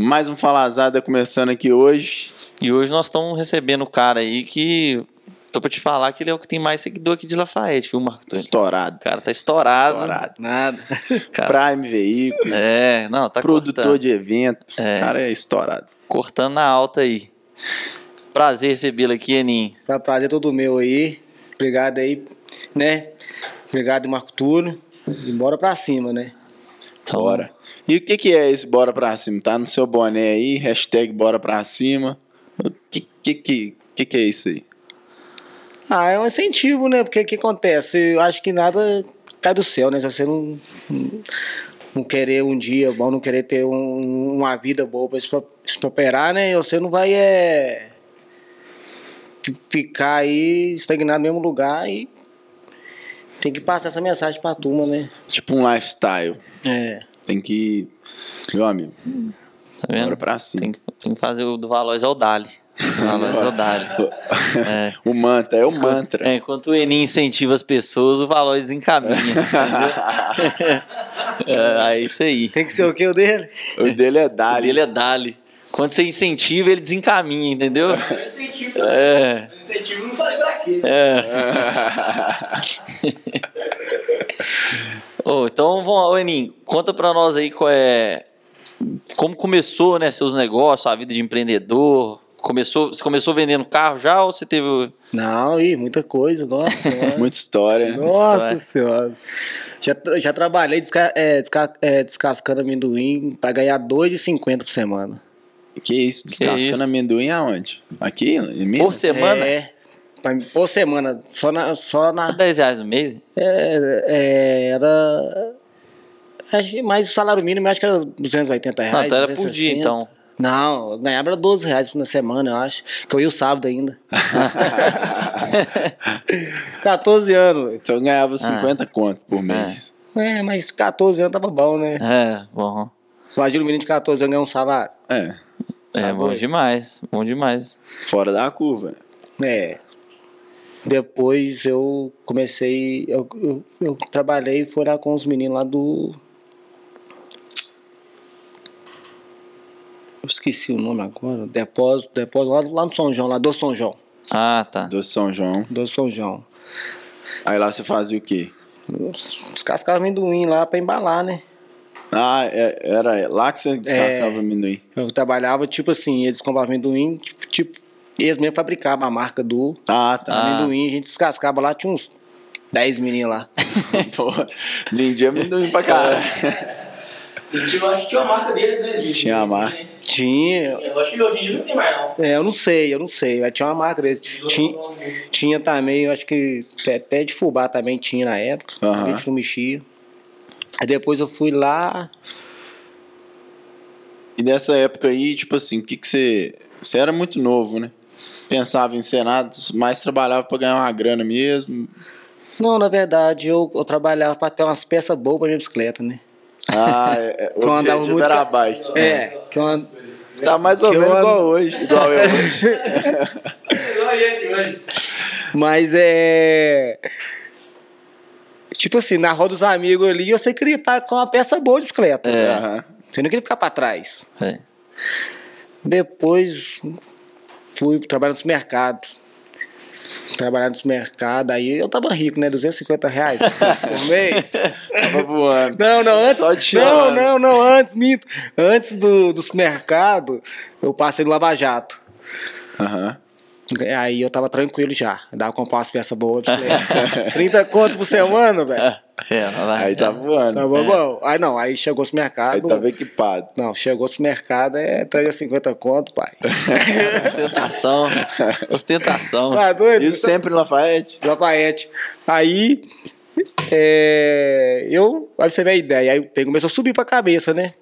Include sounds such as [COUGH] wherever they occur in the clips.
Mais um Falazada começando aqui hoje. E hoje nós estamos recebendo um cara aí que. Tô pra te falar que ele é o que tem mais seguidor aqui de Lafayette, viu, Marco? Estourado. O cara tá estourado. Estourado. Nada. Cara, Prime Veículo. é, não, tá produtor cortando, de evento. É. O cara é estourado. cortando na alta aí. Prazer recebê-lo aqui, Eninho. Pra prazer todo meu aí. Obrigado aí, né? Obrigado, Marco Túlio. E bora pra cima, né? Então, Bora. E o que, que é esse Bora Pra Cima? Tá no seu boné aí, hashtag Bora Pra Cima. O que, que, que, que, que é isso aí? Ah, é um incentivo, né? Porque o que acontece? Eu acho que nada cai do céu, né? Se você não, não querer um dia bom, não querer ter um- uma vida boa pra prosperar, né? Você não vai é, fi- ficar aí estagnado no mesmo lugar e tem que passar essa mensagem pra turma, né? Tipo um lifestyle. É. Tem que. Meu amigo, tá vendo? bora pra cima. Tem, que- tem que fazer o do Valois ao Dali. O [LAUGHS] Valois ao Dali. É. O mantra, é o mantra. É, enquanto o Eninho incentiva as pessoas, o Valois encaminha. [LAUGHS] entendeu? [LAUGHS] é, é isso aí. Tem que ser o que o dele? O dele é O Dali. dele é Dali. Quando você incentiva, ele desencaminha, entendeu? Eu incentivo, É. eu incentivo não falei pra quê. É. Ô, então, vamos lá, conta pra nós aí qual é. Como começou, né, seus negócios, a vida de empreendedor? Começou, você começou vendendo carro já ou você teve. Não, ih, muita coisa, nossa. senhora. [LAUGHS] Muita história. Nossa história. senhora. Já, já trabalhei desca- é, desca- é, descascando amendoim pra ganhar R$ 2,50 por semana. Que isso? Descascando isso? amendoim aonde? Aqui? Em Minas? Por semana? É. Por semana. Só na. Só na 10 reais no mês? é, é, era. acho que- Mas o salário mínimo eu acho que era 280 reais. Não, então era por 260. dia, então. Não, eu ganhava era 12 reais na semana, eu acho. Que eu ia o sábado ainda. [LAUGHS] 14 anos. Então eu ganhava 50 conto por mês. É, mas 14 anos tava bom, né? É, bom. Imagina um menino de 14 anos ganhar um salário. É. É, Tá bom doido. demais. Bom demais. Fora da curva. É. Depois eu comecei. Eu, eu, eu trabalhei e fui lá com os meninos lá do. Eu esqueci o nome agora. Depósito, depósito lá, lá no São João, lá do São João. Ah, tá. Do São João. Do São João. Aí lá você fazia o quê? Descascava amendoim lá pra embalar, né? Ah, é- era lá que você descascava É. amendoim. Eu trabalhava tipo assim, eles compravam amendoim, tipo, tipo eles mesmo fabricavam a marca do Ah, tá. amendoim, a gente descascava lá, tinha uns 10 meninos lá. [LAUGHS] Porra, vendia amendoim pra caralho. Eu acho que tinha uma marca deles, né? de- Tinha a marca. Tinha, Eu acho que hoje em dia não tem mais, não. É, eu não sei, eu não sei. Mas tinha uma marca desse. Tinha, tinha também, eu acho que até- até de fubá também tinha na época. Aham. A gente não mexia. Aí depois eu fui lá. E nessa época aí, tipo assim, o que que você... Você era muito novo, né? Pensava em Senado, mas trabalhava pra ganhar uma grana mesmo. Não, na verdade, eu, eu trabalhava pra ter umas peças boas pra minha bicicleta, né? Ah, é, é, [LAUGHS] Que eu o andava muito era a bike. É, que eu, and- Tá mais ou Que eu menos igual hoje. Igual eu hoje. [LAUGHS] Mas é. Tipo assim, na roda dos amigos ali, você queria estar com uma peça boa de bicicleta. É. Aham. Você não queria ficar pra trás. É. Depois fui trabalhar nos mercados. Trabalhar nos mercados, aí eu tava rico, né? 250 reais por mês. [LAUGHS] Tava voando. Não, não, antes. Só te não, não, não, antes, minto. Antes do, dos mercados, eu passei no Lava Jato. Aham. Aí eu tava tranquilo já. Dava pra comprar umas peças boas. de bicicleta. 30 conto por semana, velho. É, lá- Aí tá voando. Tá bom, bom. Aí não, aí chegou os Aí mercados. tava equipado. Não, chegou os mercados, é 350 conto, pai. [LAUGHS] Ostentação. [LAUGHS] Ostentação. Tá doido? Isso sempre em Lafayette? Lafayette. Aí, é, eu, aí você vê a ideia, aí o começou a subir pra cabeça, né?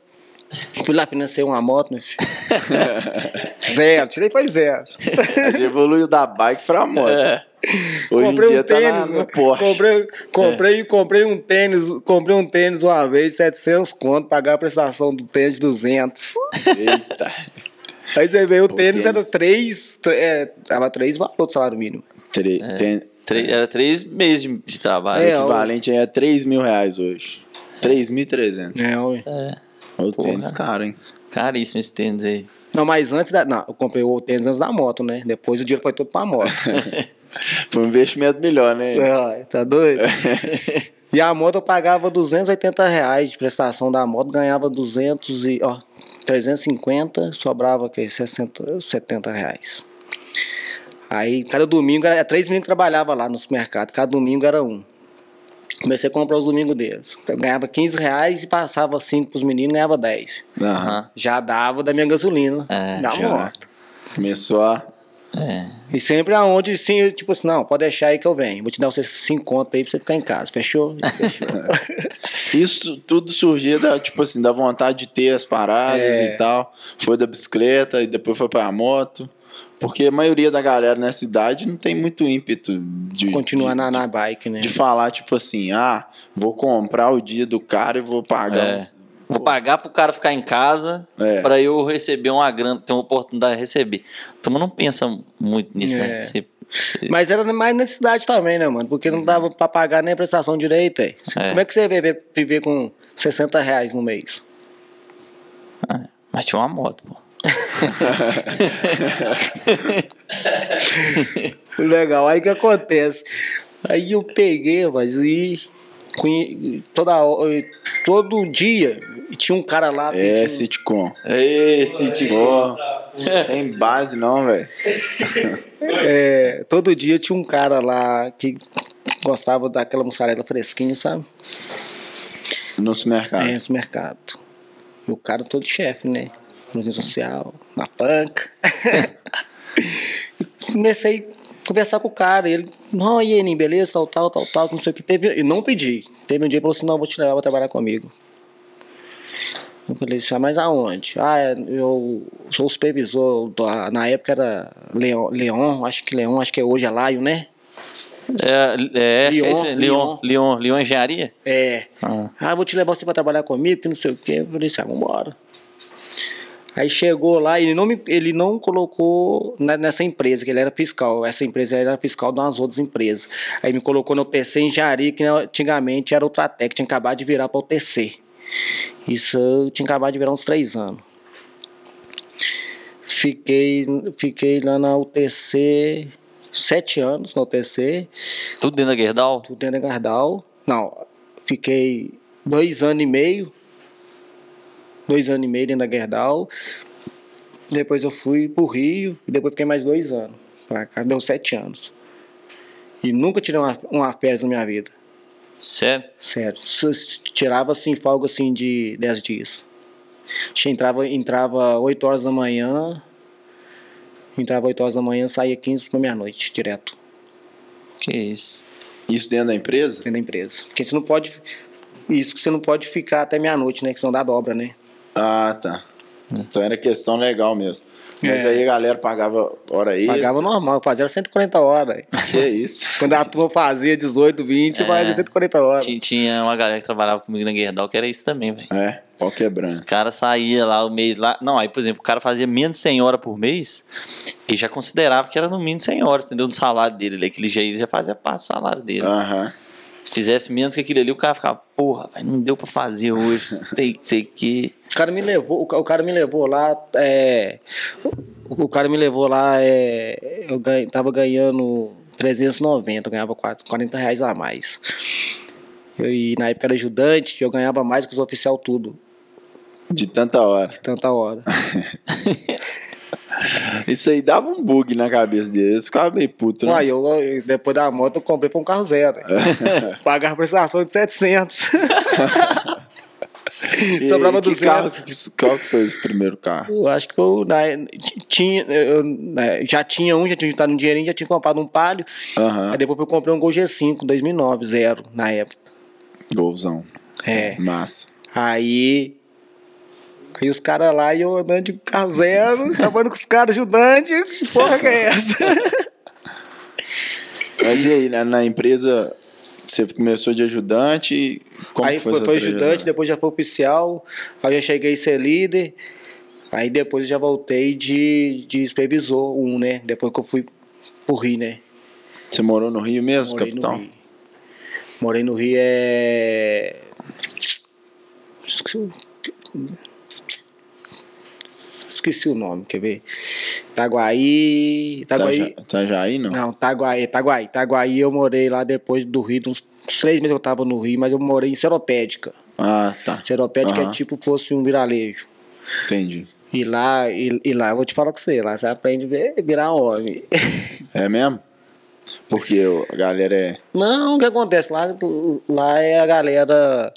Fui lá, financei uma moto, meu filho. [LAUGHS] zero, tirei foi zero. A gente evoluiu da bike pra moto. É. Hoje comprei em dia um tá tênis, na, no? Porsche. comprei, comprei, comprei um tênis, comprei um tênis uma vez, 700 conto, pagar a prestação do tênis de 200. Eita. Aí você vê, o Pô, tênis, era tênis. 3, é, tava 3 valores do salário mínimo. Tre- tem- Três- era três meses de, de trabalho. É, o equivalente é 3 mil reais hoje. 3.300. É, ué. É. O Porra. tênis caro, hein? Caríssimo esse tênis aí. Não, mas antes da. Não, eu comprei o tênis antes da moto, né? Depois o dinheiro foi todo pra moto. [LAUGHS] Foi um investimento melhor, né? Ai, tá doido? [LAUGHS] e a moto eu pagava 280 reais de prestação da moto, ganhava 200 e. Ó, 350, sobrava que 60, 70 reais. Aí cada domingo era três meninos que trabalhavam lá no supermercado, cada domingo era um. Comecei a comprar os domingos deles. Eu ganhava 15 reais e passava 5 pros meninos ganhava 10. Aham. Aham. Já dava da minha gasolina. É, da já. moto. Começou a. É. E sempre aonde, sim, tipo assim, não, pode deixar aí que eu venho. Vou te dar vocês 5 contas aí pra você ficar em casa. Fechou? [LAUGHS] Fechou. Isso tudo surgia da, tipo assim, da vontade de ter as paradas É. e tal. Foi da bicicleta e depois foi pra moto. Porque a maioria da galera nessa idade não tem muito ímpeto de, Continuar de, na, na bike, né? de falar, tipo assim, ah, vou comprar o dia do cara e vou pagar. É. Vou pagar pro cara ficar em casa É. pra eu receber uma grana, ter uma oportunidade de receber. Então não pensa muito nisso, É. né? Você- você- Mas era mais necessidade também, né, mano? Porque não dava pra pagar nem a prestação direito, aí. É. Como é que você viver, viver com 60 reais no mês? Mas tinha uma moto, pô. [LAUGHS] Legal, aí o que acontece? Aí eu peguei, mas e toda hora, todo dia tinha um cara lá É, pedindo- sitcom. Tipo. Pô, tem base não, velho. [LAUGHS] é, todo dia tinha um cara lá que gostava daquela mussarela fresquinha, sabe? No supermercado. É, no mercado. E o cara todo chefe, né? Cozinha social, na panca. [LAUGHS] Comecei a conversar com o cara. Ele, não, e aí, beleza, tal, tal, tal, tal, não sei o que. Teve, e não pedi. Teve um dia que falou assim: não, vou te levar pra trabalhar comigo. Eu falei assim, ah, mas aonde? Ah, eu sou o supervisor, da- na época era Leon, Leon, acho que Leon, acho que é hoje é Lion, né? É, é, é Leon, isso, aí. Leon, Leon, Leon Engenharia? É. Ah. Ah, vou te levar você pra trabalhar comigo, que não sei o quê. Eu falei assim, ah, vambora. Aí chegou lá, ele não, me, ele não colocou na- nessa empresa, que ele era fiscal. Essa empresa era fiscal de umas outras empresas. Aí me colocou no TC Engenharia, que antigamente era o Tratec, tinha acabado de virar para o TC. Isso eu tinha acabado de virar uns três anos. Fiquei, fiquei lá na UTC sete anos na UTC. Tudo dentro da Gerdau? Tudo dentro da Gardal. Não, fiquei dois anos e meio. Dois anos e meio dentro da Gerdau. Depois eu fui pro Rio. E depois fiquei mais dois anos. Pra cá deu sete anos. E nunca tirei uma, uma férias na minha vida. Sério? Sério. Só Tirava assim, folga assim de dez dias. Entrava, entrava 8 horas da manhã. Entrava 8 horas da manhã, saía 15 para meia-noite, direto. Que isso. Isso dentro da empresa? dentro da empresa. Porque você não pode. Isso que você não pode ficar até meia-noite, né? Que senão dá dobra, né? Ah, tá. Então era questão legal mesmo. Mas É. aí a galera pagava hora extra. Pagava normal, fazia era 140 horas. Que isso? [LAUGHS] Quando a turma fazia 18, 20, É. fazia 140 horas. Tinha, uma galera que trabalhava comigo na Gerdau que era isso também, velho. É, pau Os quebrando. caras saíam lá o mês lá. Não, aí, por exemplo, o cara fazia menos de 100 horas por mês e já considerava que era no mínimo 100 horas, entendeu? No salário dele. Daquele jeito ele já fazia parte do salário dele. Aham. Se fizesse menos que aquilo ali, o cara ficava, porra, não deu pra fazer hoje. [LAUGHS] Sei, sei que. O cara me levou, o ca- o cara me levou lá, é, o o cara me levou lá, é, eu ganha, tava ganhando 390, eu ganhava quatro- 40 reais a mais. Eu, e na época era ajudante, eu ganhava mais que os oficial tudo, De tanta hora. tanta hora. [LAUGHS] Isso aí dava um bug na cabeça deles. Ficava meio puto, né? Uai, eu, eu- depois da moto eu comprei pra um carro zero. [LAUGHS] Pagava prestação de 700. [LAUGHS] E sobrava que 200. carro, qual que foi esse primeiro carro? Eu acho que foi, na, tinha, eu, né, já tinha um, já tinha juntado um dinheirinho, já tinha comprado um palio. Aham. Aí depois eu comprei um Gol G5 2009, zero, na época. Golzão. É. Massa. Aí. Aí os caras lá e eu andando de carro zero, acabando com os caras ajudantes. Que porra que é [LAUGHS] essa? Mas e aí, na, na empresa, você começou de ajudante? Como aí foi, essa foi ajudante, depois já foi oficial. Aí eu já cheguei a ser líder. Aí depois eu já voltei de, de supervisor, um, né? Depois que eu fui pro Rio, né? Você morou no Rio mesmo, Morei capitão? no Rio. Morei no Rio é. Esqueci o- esqueci o nome, quer ver? Itaguaí. Itaguaí. Itaja- Itajaí, não? Não, Itaguaí, Itaguaí. Itaguaí eu morei lá depois do Rio, uns três meses eu tava no Rio, mas eu morei em Seropédica. Ah, tá. Seropédica Aham. é tipo fosse um viralejo. Entendi. E lá, e, e lá eu vou te falar com você, lá você aprende a ver- virar homem. É mesmo? Porque a galera é. Não, o que acontece? Lá, lá é a galera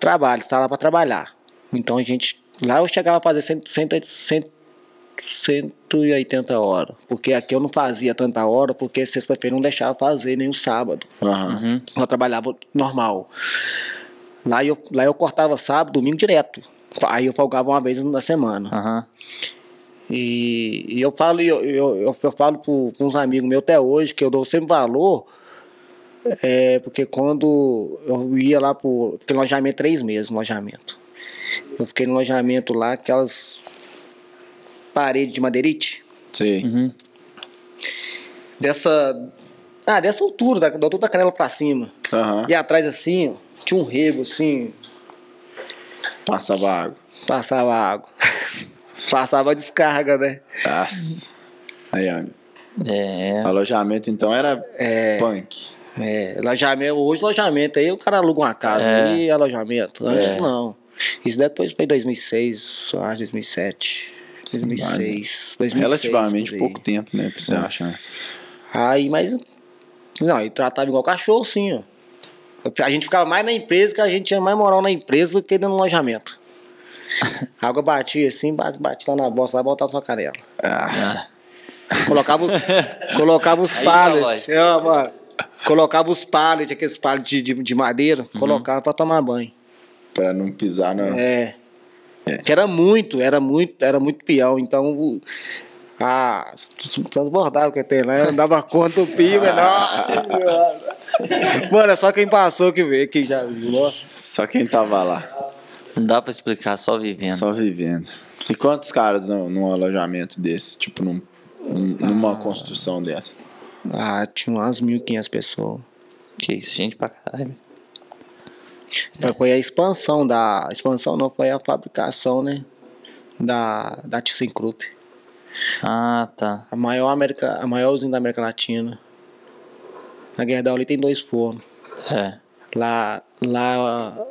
trabalha, está lá para trabalhar. Então a gente. Lá eu chegava a fazer 100, 100, 100, 180 horas. Porque aqui eu não fazia tanta hora, porque sexta-feira não deixava fazer, nem o sábado. Uhum. Eu trabalhava normal. Lá eu, lá eu cortava sábado, domingo direto. Aí eu folgava uma vez na semana. Aham. E, e eu falo, eu, eu, eu, falo com uns amigos meus até hoje que eu dou sempre valor, é, porque quando eu ia lá pro. No alojamento três meses no alojamento. Eu fiquei no alojamento lá, aquelas paredes de madeirite, Sei. Uhum. dessa. Ah, dessa altura, da, da altura da canela pra cima. Aham. E atrás assim, ó, tinha um rego assim, Passava água. passava água. [LAUGHS] passava a descarga, né? Nossa. Aí, ó. É. Alojamento então era É. punk. É, alojamento, hoje alojamento, aí o cara aluga uma casa É. e alojamento. Antes É. não. Isso depois foi 2006, eu acho, 2007. 2006. 2006 Relativamente pouco tempo, né? Pra você É. achar. Aí, mas. Não, ele tratava igual cachorro, sim, ó. A gente ficava mais na empresa que a gente tinha mais moral na empresa do que dentro do alojamento. A [LAUGHS] água batia assim, bate, bate lá na bosta, lá voltava sua canela. Ah. Colocava, [LAUGHS] colocava os pallets. É, mano. colocava os pallets, aqueles pallets de, de, de madeira, Uhum. colocava pra tomar banho. Pra não pisar na. É. Que era muito, era muito, era muito peão. Então, ah, transbordava que tem lá, não dava [LAUGHS] conta o pio, mas nossa. Mano, é só quem passou que vê, que já. Nossa. Só quem tava lá. Não dá pra explicar, só vivendo. Só vivendo. E quantos caras num, num alojamento desse? Tipo, num, num- numa construção dessa? Ah, tinha umas 1.500 pessoas. Que isso, gente pra caralho. Foi a expansão da. Expansão não, foi a fabricação, né? Da, da ThyssenKrupp. Ah, tá. A maior, América, a maior usina da América Latina. Na Gerdau ali tem dois fornos. É. Lá, lá,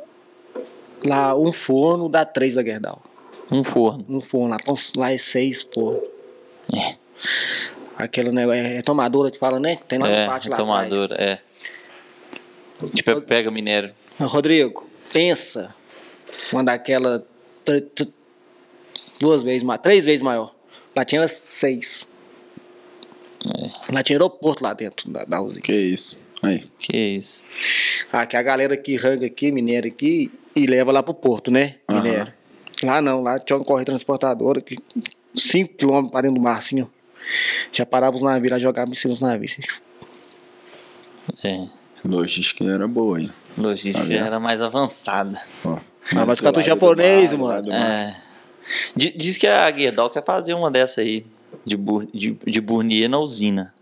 lá um forno dá três da Gerdau. Um forno. Um forno, lá, então, lá é seis fornos. É. Aquele negócio, é, é tomadora que fala, né? Tem lá É, no pátio lá tomadora, é. Tipo, pega minério. Rodrigo, pensa. Uma daquela duas vezes mais, três vezes maior. Lá tinha seis. É. Lá tinha aeroporto lá dentro da, da usina. Que isso. Aí. Que isso. Ah, que a galera que arranca aqui, minério aqui, e leva lá pro porto, né? Minério. Lá não, lá tinha uma correia transportadora que 5 km para dentro do mar, assim, ó. Já parava os navios lá, jogava em cima dos navios. Assim. É. Logística era boa, hein? Logística Tá era mais avançada. Ó, Ah, mas com a do lado japonês, mar, mano. É. Di- Diz que a Gerdau quer fazer uma dessa aí, de, Bur de, de Burnier na usina.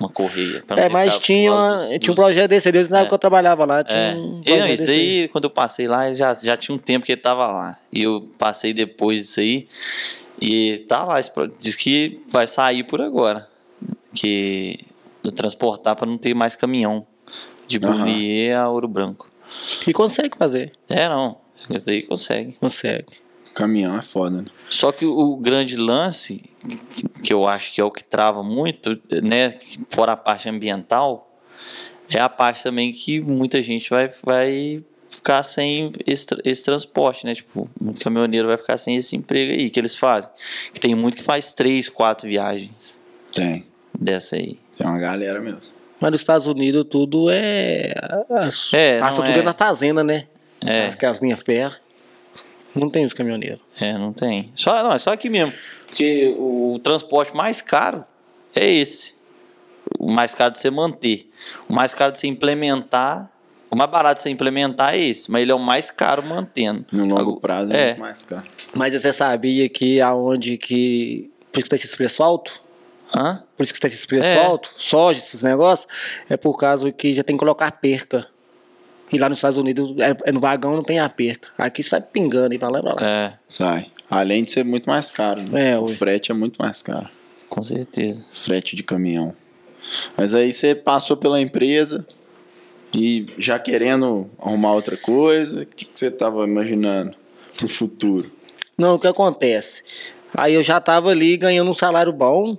Uma correia. É, mas tinha, uma- dos- tinha um projeto desse, desde na época É. que eu trabalhava lá. Tinha É. um E, não, isso daí, quando eu passei lá, já, já tinha um tempo que ele tava lá. E eu passei depois disso aí. E tá lá. Diz que vai sair por agora. Que do transportar para não ter mais caminhão. De. Burnier a Ouro Branco. E consegue fazer, É, não. Isso daí consegue. consegue. Caminhão é foda, né? Só que o grande lance, que eu acho que é o que trava muito, né, fora a parte ambiental, é a parte também que muita gente vai, vai ficar sem esse, esse transporte, né? Tipo, muito caminhoneiro vai ficar sem esse emprego aí que eles fazem. Que tem muito que faz três, quatro viagens Tem. dessa aí. Tem uma galera mesmo. Mas nos Estados Unidos tudo é. As, É, passa tudo é. na fazenda, né? É. As, as linhas ferro. Não tem os caminhoneiros. É, não tem. Só, não, é só aqui mesmo. Porque o, transporte mais caro é esse. O mais caro de você manter. O mais caro de você implementar. O mais barato de você implementar é esse, mas ele é o mais caro mantendo. No longo prazo é, é. mais caro. Mas você sabia que aonde que. Por isso que tá esse preço alto? Hã? Por isso que tá esse preço É. alto? Soja, esses negócios? É por causa que já tem que colocar perca. E lá nos Estados Unidos, é, é no vagão não tem a perca. Aqui sai pingando aí pra lá e pra lá. É. Sai. Além de ser muito mais caro, né? É, o frete é muito mais caro. Com certeza. Frete de caminhão. Mas aí você passou pela empresa e já querendo arrumar outra coisa, o que, que você tava imaginando pro futuro? Não, o que acontece? Aí eu já tava ali ganhando um salário bom.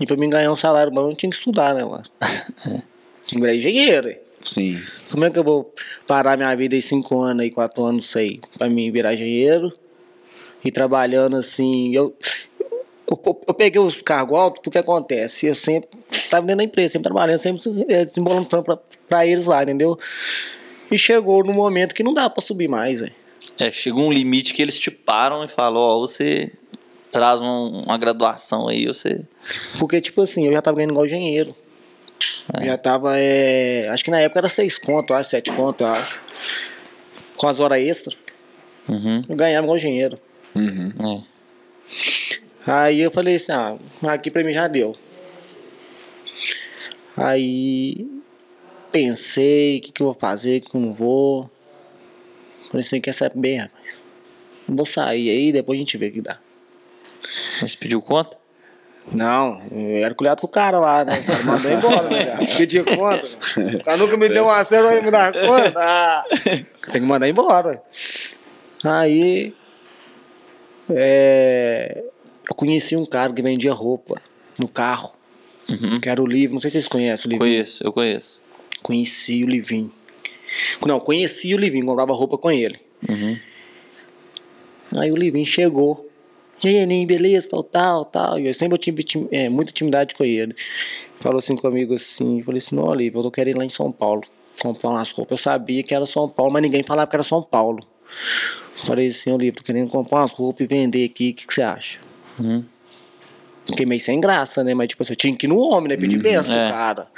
E pra mim ganhar um salário bom, eu tinha que estudar, né, mano? [LAUGHS] tinha que virar engenheiro. Sim. Como é que eu vou parar minha vida em cinco anos aí, quatro anos, sei, pra mim virar engenheiro? E trabalhando assim, eu, eu, eu peguei os cargos altos porque acontece, eu sempre tava dentro da empresa, sempre trabalhando, sempre eh, desembolando trampo pra, pra eles lá, entendeu? E chegou no momento que não dá pra subir mais, velho. É, chegou um limite que eles te param e falam, ó, você traz um- uma graduação aí, você. Porque, tipo assim, eu já tava ganhando igual engenheiro. Eu Já tava, é, acho que na época era seis conto, acho, sete conto, eu acho. Com as horas extras, Uhum. eu ganhava igual engenheiro. Uhum. É. Aí eu falei assim, ah, aqui pra mim já deu. Aí pensei, o que, que eu vou fazer, o que, que eu não vou. Falei assim, quer saber, rapaz? Vou sair aí, depois a gente vê o que dá. Mas pediu conta? Não, eu era colhado com o cara lá, né? O cara mandou embora, né, cara? Pedia conta. O cara nunca me deu uma cena pra me dar conta. Ah, tem que mandar embora. Aí. é, eu conheci um cara que vendia roupa no carro. Uhum. Que era o Livro. Não sei se vocês conhecem o Livro. Conheço, eu conheço. Conheci o Livinho. Não, conheci o Livinho, comprava roupa com ele. Uhum. Aí o Livinho chegou. E aí, Enem, beleza, tal, tal, tal. E eu sempre tive é, muita intimidade com ele. Falou assim comigo assim, falei assim, não, Olívio, eu tô querendo ir lá em São Paulo. Comprar umas roupas. Eu sabia que era São Paulo, mas ninguém falava que era São Paulo. Falei assim, Olívio, tô querendo comprar umas roupas e vender aqui, o que, que você acha? Uhum. Fiquei meio sem graça, né? Mas tipo assim, eu tinha que ir no homem, né? Pedir benção pro é. cara.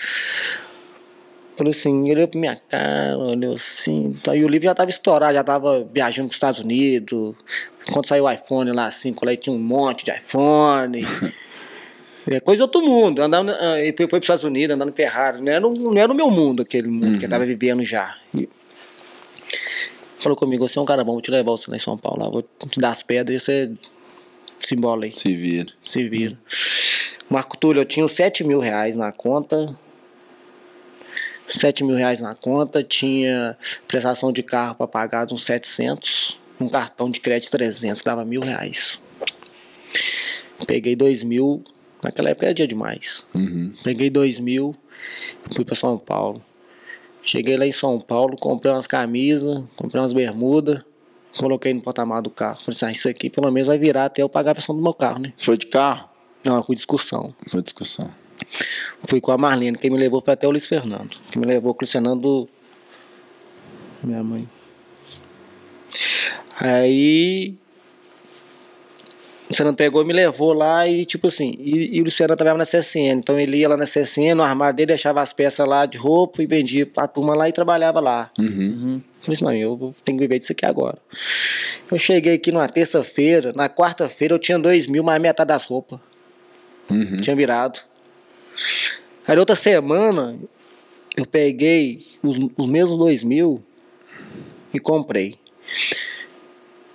Falei assim, ele olhou pra minha cara, olhou assim. Aí o livro já tava estourado, já tava viajando pros Estados Unidos. Quando saiu o iPhone lá, assim, lá tinha um monte de iPhone. [LAUGHS] É coisa de outro mundo. Andando, ah, ele foi, foi pros Estados Unidos, andando Ferrari. Não era, o- não era o meu mundo, aquele mundo que eu tava vivendo já. E falou comigo, você é um cara bom, vou te levar você lá em São Paulo. lá, vou te dar as pedras e você se embola aí Se vira. se vira. Marco Túlio, eu tinha uns 7 mil reais na conta. 7 mil reais na conta, tinha prestação de carro para pagar uns 700, um cartão de crédito 300, dava mil reais. Peguei 2 mil, naquela época era dia demais. Uhum. Peguei 2 mil, fui para São Paulo. Cheguei lá em São Paulo, comprei umas camisas, comprei umas bermudas, coloquei no porta-malas do carro. Falei assim, ah, isso aqui pelo menos vai virar até eu pagar a prestação do meu carro, né? Foi de carro? Não, de discussão. Foi discussão. Fui com a Marlene, quem me levou foi até o Luiz Fernando. Quem me levou com o Luiz Fernando. Minha mãe. Aí. O Fernando pegou e me levou lá e, tipo assim, e, e o Luiz Fernando trabalhava na CSN. Então ele ia lá na CSN, no armário dele, deixava as peças lá de roupa e vendia pra turma lá e trabalhava lá. Uhum. Falei assim, não, eu tenho que viver disso aqui agora. Eu cheguei aqui numa terça-feira, na quarta-feira eu tinha dois mil, mais metade das roupas. Uhum. Tinha virado. Aí outra semana eu peguei os, os mesmos dois mil e comprei.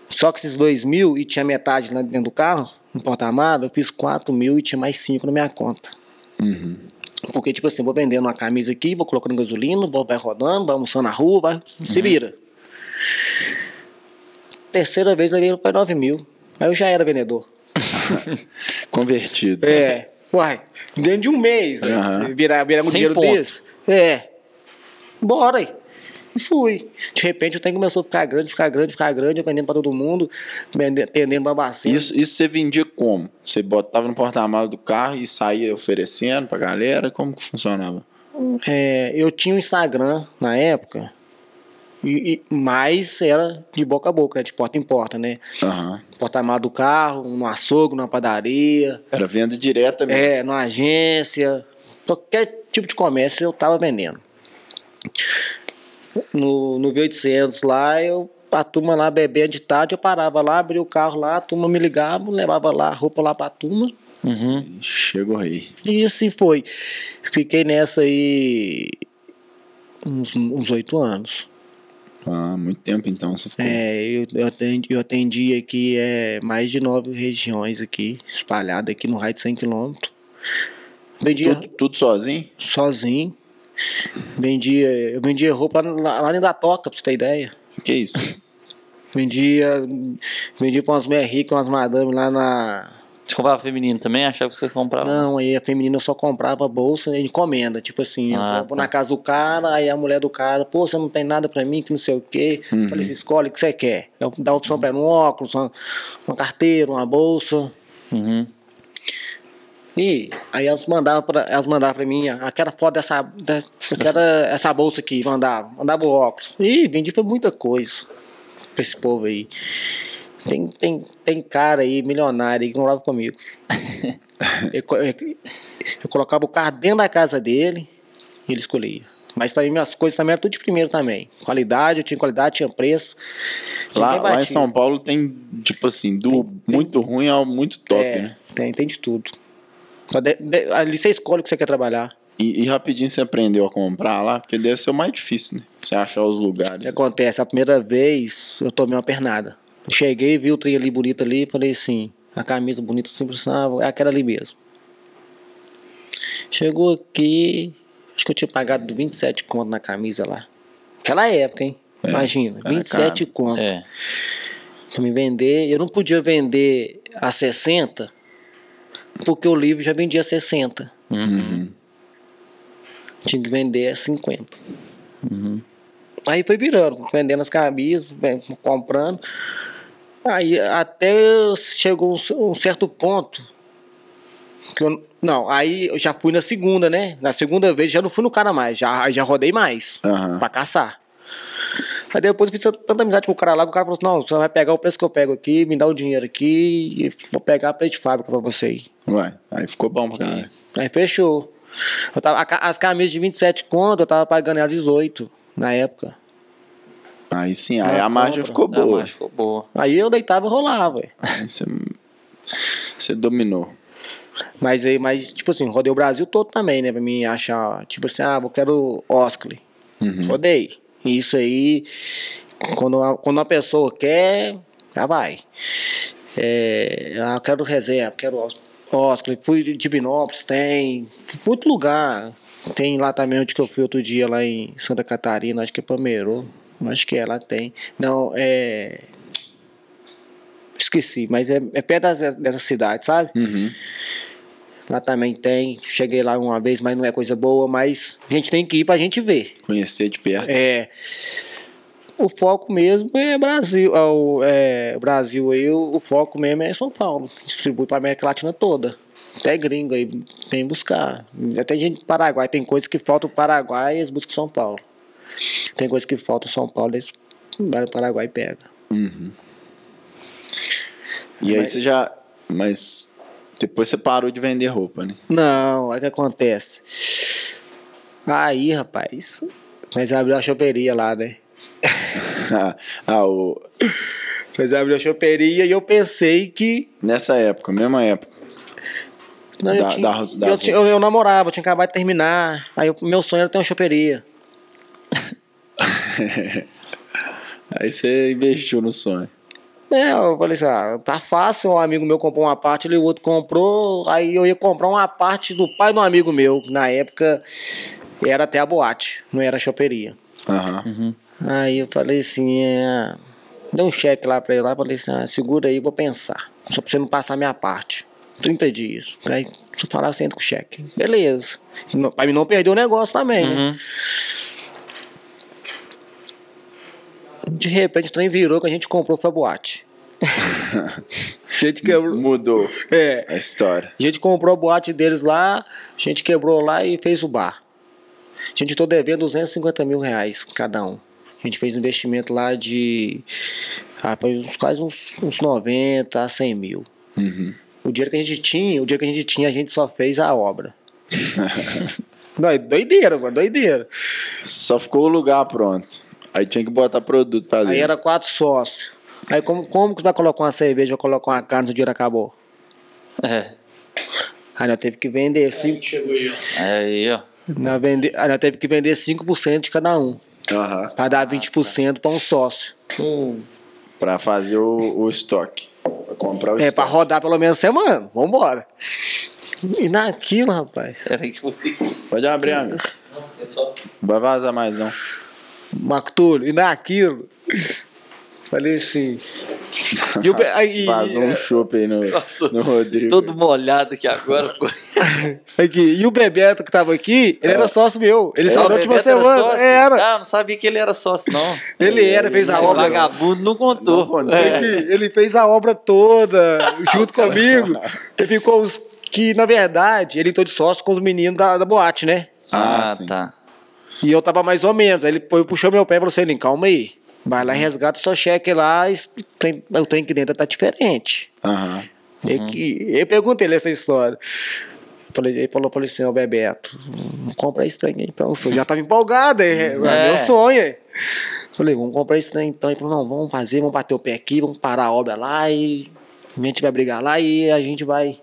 Só que esses dois mil e tinha metade lá dentro do carro, no porta-malas, eu fiz quatro mil e tinha mais cinco na minha conta. Uhum. Porque, tipo assim, vou vendendo uma camisa aqui, vou colocando gasolina, vou, vai rodando, vai almoçando na rua, vai, se vira. Terceira vez eu levei para 9 mil. Aí eu já era vendedor. [LAUGHS] Convertido. É. Uai, dentro de um mês, você virar, virar um dinheiro ponto. desse. É. Bora aí. E fui. De repente o trem começou a ficar grande, ficar grande, ficar grande, vendendo pra todo mundo, vende- atendendo babacina. Isso, isso você vendia como? Você botava no porta-malas do carro e saía oferecendo pra galera? Como que funcionava? É, eu tinha um Instagram na época, e, e- mas era de boca a boca, né, de porta em porta, né? Aham. Porta-malas do carro, no açougue, numa padaria, Era venda direta mesmo. é, numa agência, qualquer tipo de comércio eu tava vendendo. No, no V800 lá, eu, a turma lá bebendo de tarde, eu parava lá, abria o carro lá, a turma me ligava, levava lá a roupa lá pra turma, Uhum. Chegou aí. e assim foi. Fiquei nessa aí uns oito anos. Ah, muito tempo então você ficou. É, eu, eu, atendi, eu atendi aqui é, mais de nove regiões aqui, espalhadas aqui no raio de 100 quilômetros. Vendia Tudo, tudo sozinho? sozinho. Vendia, eu vendia roupa lá, lá dentro da toca, pra você ter ideia. Que isso? Vendia, vendia pra umas mulheres ricas, umas madames lá na. Você comprava feminino também? Achava que você comprava? Não, aí a feminina só comprava bolsa de encomenda. Tipo assim, Ah, eu tá. na casa do cara, aí a mulher do cara, pô, você não tem nada pra mim, que não sei o quê. Uhum. Falei, você escolhe o que você quer. Eu dá opção pra ela, um óculos, uma, uma carteira, uma bolsa. Uhum. E aí elas mandavam pra, elas mandavam pra mim, aquela foto dessa, da, aquela, essa bolsa aqui, mandava, mandava o óculos. Ih, vendi foi muita coisa pra esse povo aí. Tem, tem, tem cara aí, milionário aí, que morava comigo. [LAUGHS] eu, eu, eu colocava o carro dentro da casa dele e ele escolhia. Mas também minhas coisas também eram tudo de primeiro também. Qualidade, eu tinha qualidade, tinha preço. Lá, lá em. São Paulo tem, tipo assim, do muito ruim ao muito top, é, né? tem, tem de tudo. Ali você escolhe o que você quer trabalhar. E, e rapidinho você aprendeu a comprar lá, porque deve ser o mais difícil, né? Você achar os O lugares. que acontece? A primeira vez eu tomei uma pernada. Cheguei, vi o trem ali bonito ali, falei assim, a camisa bonita, simples, ah, é aquela ali mesmo. Chegou aqui, acho que eu tinha pagado 27 conto na camisa lá. Aquela época, hein? É, Imagina, era 27 conto É. pra me vender. Eu não podia vender a 60, porque o livro já vendia a 60. Uhum. Tinha que vender a 50. Uhum. Aí foi virando, vendendo as camisas, comprando. Aí até chegou um, um certo ponto que eu não, aí eu já fui na segunda, né? Na segunda vez já não fui no cara mais, já aí já rodei mais Aham. pra caçar. Aí depois eu fiz tanta amizade com o cara lá, que o cara falou assim, não, você vai pegar o preço que eu pego aqui, me dá o dinheiro aqui e vou pegar a preço de fábrica pra você ir. Ué, aí ficou bom pra. Isso. Aí fechou. Eu tava, as camisas de 27 conto, eu tava pagando elas 18 na época. Aí sim, aí a margem ficou boa. mas ficou boa. Aí eu deitava e rolava. Você, você dominou. Mas aí, mas, tipo assim, rodei o Brasil todo também, né? Pra mim achar, tipo assim, ah, eu quero Oscar. Uhum. Rodei. Isso aí, quando, a- quando uma pessoa quer, já vai. É, ah, eu quero reserva, quero Os- Oscar. Fui de Binópolis, tem. Muito lugar. Tem lá também onde que eu fui outro dia, lá em Santa Catarina, acho que é Pamerô. Acho que é, lá tem. Não, é. Esqueci, mas é, é perto das- dessa cidade, sabe? Uhum. Lá também tem. Cheguei lá uma vez, mas não é coisa boa, mas a gente tem que ir pra gente ver. Conhecer de perto. É. O foco mesmo é Brasil. é O é, Brasil aí, o, foco mesmo é São Paulo. Distribui pra América Latina toda. Até gringo aí vem buscar. Até gente do Paraguai. Tem coisas que faltam o Paraguai e eles buscam São Paulo. Tem coisas que faltam São Paulo, eles vão para o Paraguai e pegam. Uhum. E aí Mas- você já. Mas depois você parou de vender roupa, né? Não, olha o que acontece. Aí, rapaz, nós abriu a choperia lá, né? [LAUGHS] ah, o... Nós abriu a choperia e eu pensei que. nessa época, mesma época. Não, eu, Da- tinha, da- da- eu, tinha- eu, eu namorava, eu tinha acabado de terminar. Aí o meu sonho era ter uma choperia. [LAUGHS] Aí você investiu no sonho. É, eu falei assim, ah, tá fácil, um amigo meu comprou uma parte, ele o outro comprou, aí eu ia comprar uma parte do pai de um amigo meu. Na época era até a boate, não era a choperia. Aham. Aí eu falei assim, é, dei um cheque lá pra ele lá, falei assim, ah, segura aí, vou pensar. Só pra você não passar a minha parte. 30 dias. Aí se eu falar, você entra com o cheque. Beleza. Pra mim não perder o negócio também, né? De repente o trem virou que a gente comprou foi a boate. [LAUGHS] a gente quebrou. Mudou É. a história. A gente comprou a boate deles lá, a gente quebrou lá e fez o bar. A gente tô devendo 250 mil reais cada um. A gente fez um investimento lá de ah, foi uns, quase uns, uns 90 a 100 mil. Uhum. O dinheiro que a gente tinha, o dinheiro que a gente tinha, a gente só fez a obra. [LAUGHS] Não, é doideira, mano, doideira. Só ficou o lugar pronto. Aí tinha que botar produto pra dentro. Aí era quatro sócios. Aí como, como que você vai colocar uma cerveja, vai colocar uma carne, o dinheiro acabou? É. Aí nós teve que vender cinco, Chegou aí, ó. Aí, ó. nós vende, aí nós teve que vender 5% de cada um. Aham. Pra dar 20% pra um sócio. Pra fazer o, o estoque. Pra comprar o É, pra estoque. rodar pelo menos semana. Vambora. E naquilo, rapaz. Peraí que eu vou ter que. Pode abrir, amigo. Não, é só. Não vai vazar mais, não. Marco Túlio, e naquilo. Falei assim. [LAUGHS] E o aí- Vazou um chopp aí no, Passou. no Rodrigo. Todo molhado aqui agora. [LAUGHS] Aqui, e o Bebeto que tava aqui, ele era sócio meu. Ele saiu Ah, na o última era semana. sócio? Era. Ah, eu não sabia que ele era sócio, não. [LAUGHS] Ele era, fez a O obra. vagabundo não contou. Não contou. É. Aqui, ele fez a obra toda junto comigo. Ele ficou os que, na verdade, ele entrou de sócio com os meninos da, da boate, né? Ah, Ah, sim. tá. E eu tava mais ou menos. Aí ele puxou meu pé e falou assim: calma aí. Vai lá e resgata o seu cheque lá. e tem- O trem aqui dentro tá diferente. Aham. E que- Eu perguntei ele essa história. Ele falou, falei assim, ó, Bebeto, não compra esse trem então. Eu já tava empolgado, é, é meu sonho. é. Falei, vamos comprar esse trem então. Ele falou, não, vamos fazer, vamos bater o pé aqui, vamos parar a obra lá e a gente vai brigar lá e a gente vai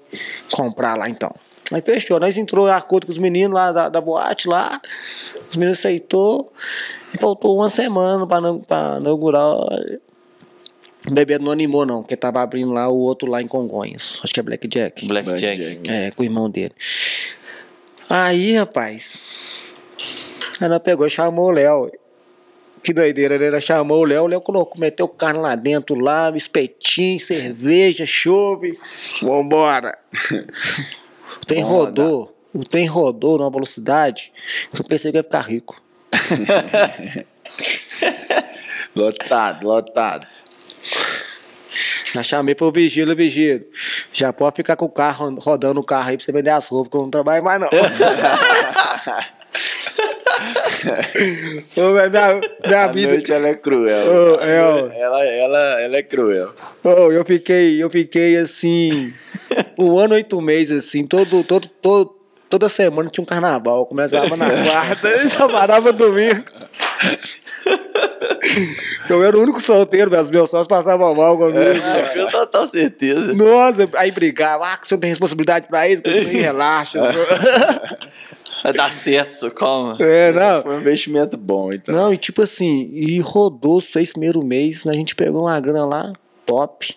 comprar lá então. Aí fechou, nós entrou em acordo com os meninos lá da, da boate lá, os meninos aceitou e faltou uma semana pra inaugurar. O Bebeto não animou não, porque tava abrindo lá o outro lá em Congonhas, acho que é Blackjack. Blackjack. Blackjack. É, com o irmão dele. Aí, rapaz. Aí nós pegou e chamou o Léo. Que doideira, né? Nós chamou o Léo, o Léo colocou, meteu carne lá dentro, lá, espetinho, cerveja, chove. Vambora. [LAUGHS] O trem rodou. O trem rodou numa velocidade que eu pensei que ia ficar rico. [LAUGHS] Lotado, lotado. Já chamei pro vigílio, vigílio. Já pode ficar com o carro rodando o carro aí pra você vender as roupas, que eu não trabalho mais, não. [LAUGHS] Ô, minha, minha A vida. noite ela é cruel. É, ela, ela, ela é cruel. Ô, eu fiquei, eu fiquei assim, um ano, oito meses, assim, todo, todo, todo, toda semana tinha um carnaval. Eu começava na [LAUGHS] quarta [LAUGHS] e só parava domingo. Eu era o único solteiro, meus meus sócios passavam mal comigo. Eu tenho total certeza. Nossa, aí brigava, ah, que você não tem responsabilidade pra isso, que eu relaxa. Vai dar certo, só calma. é, não. Foi um investimento bom, então. Não, e tipo assim, e rodou os seis primeiros meses, a gente pegou uma grana lá, top,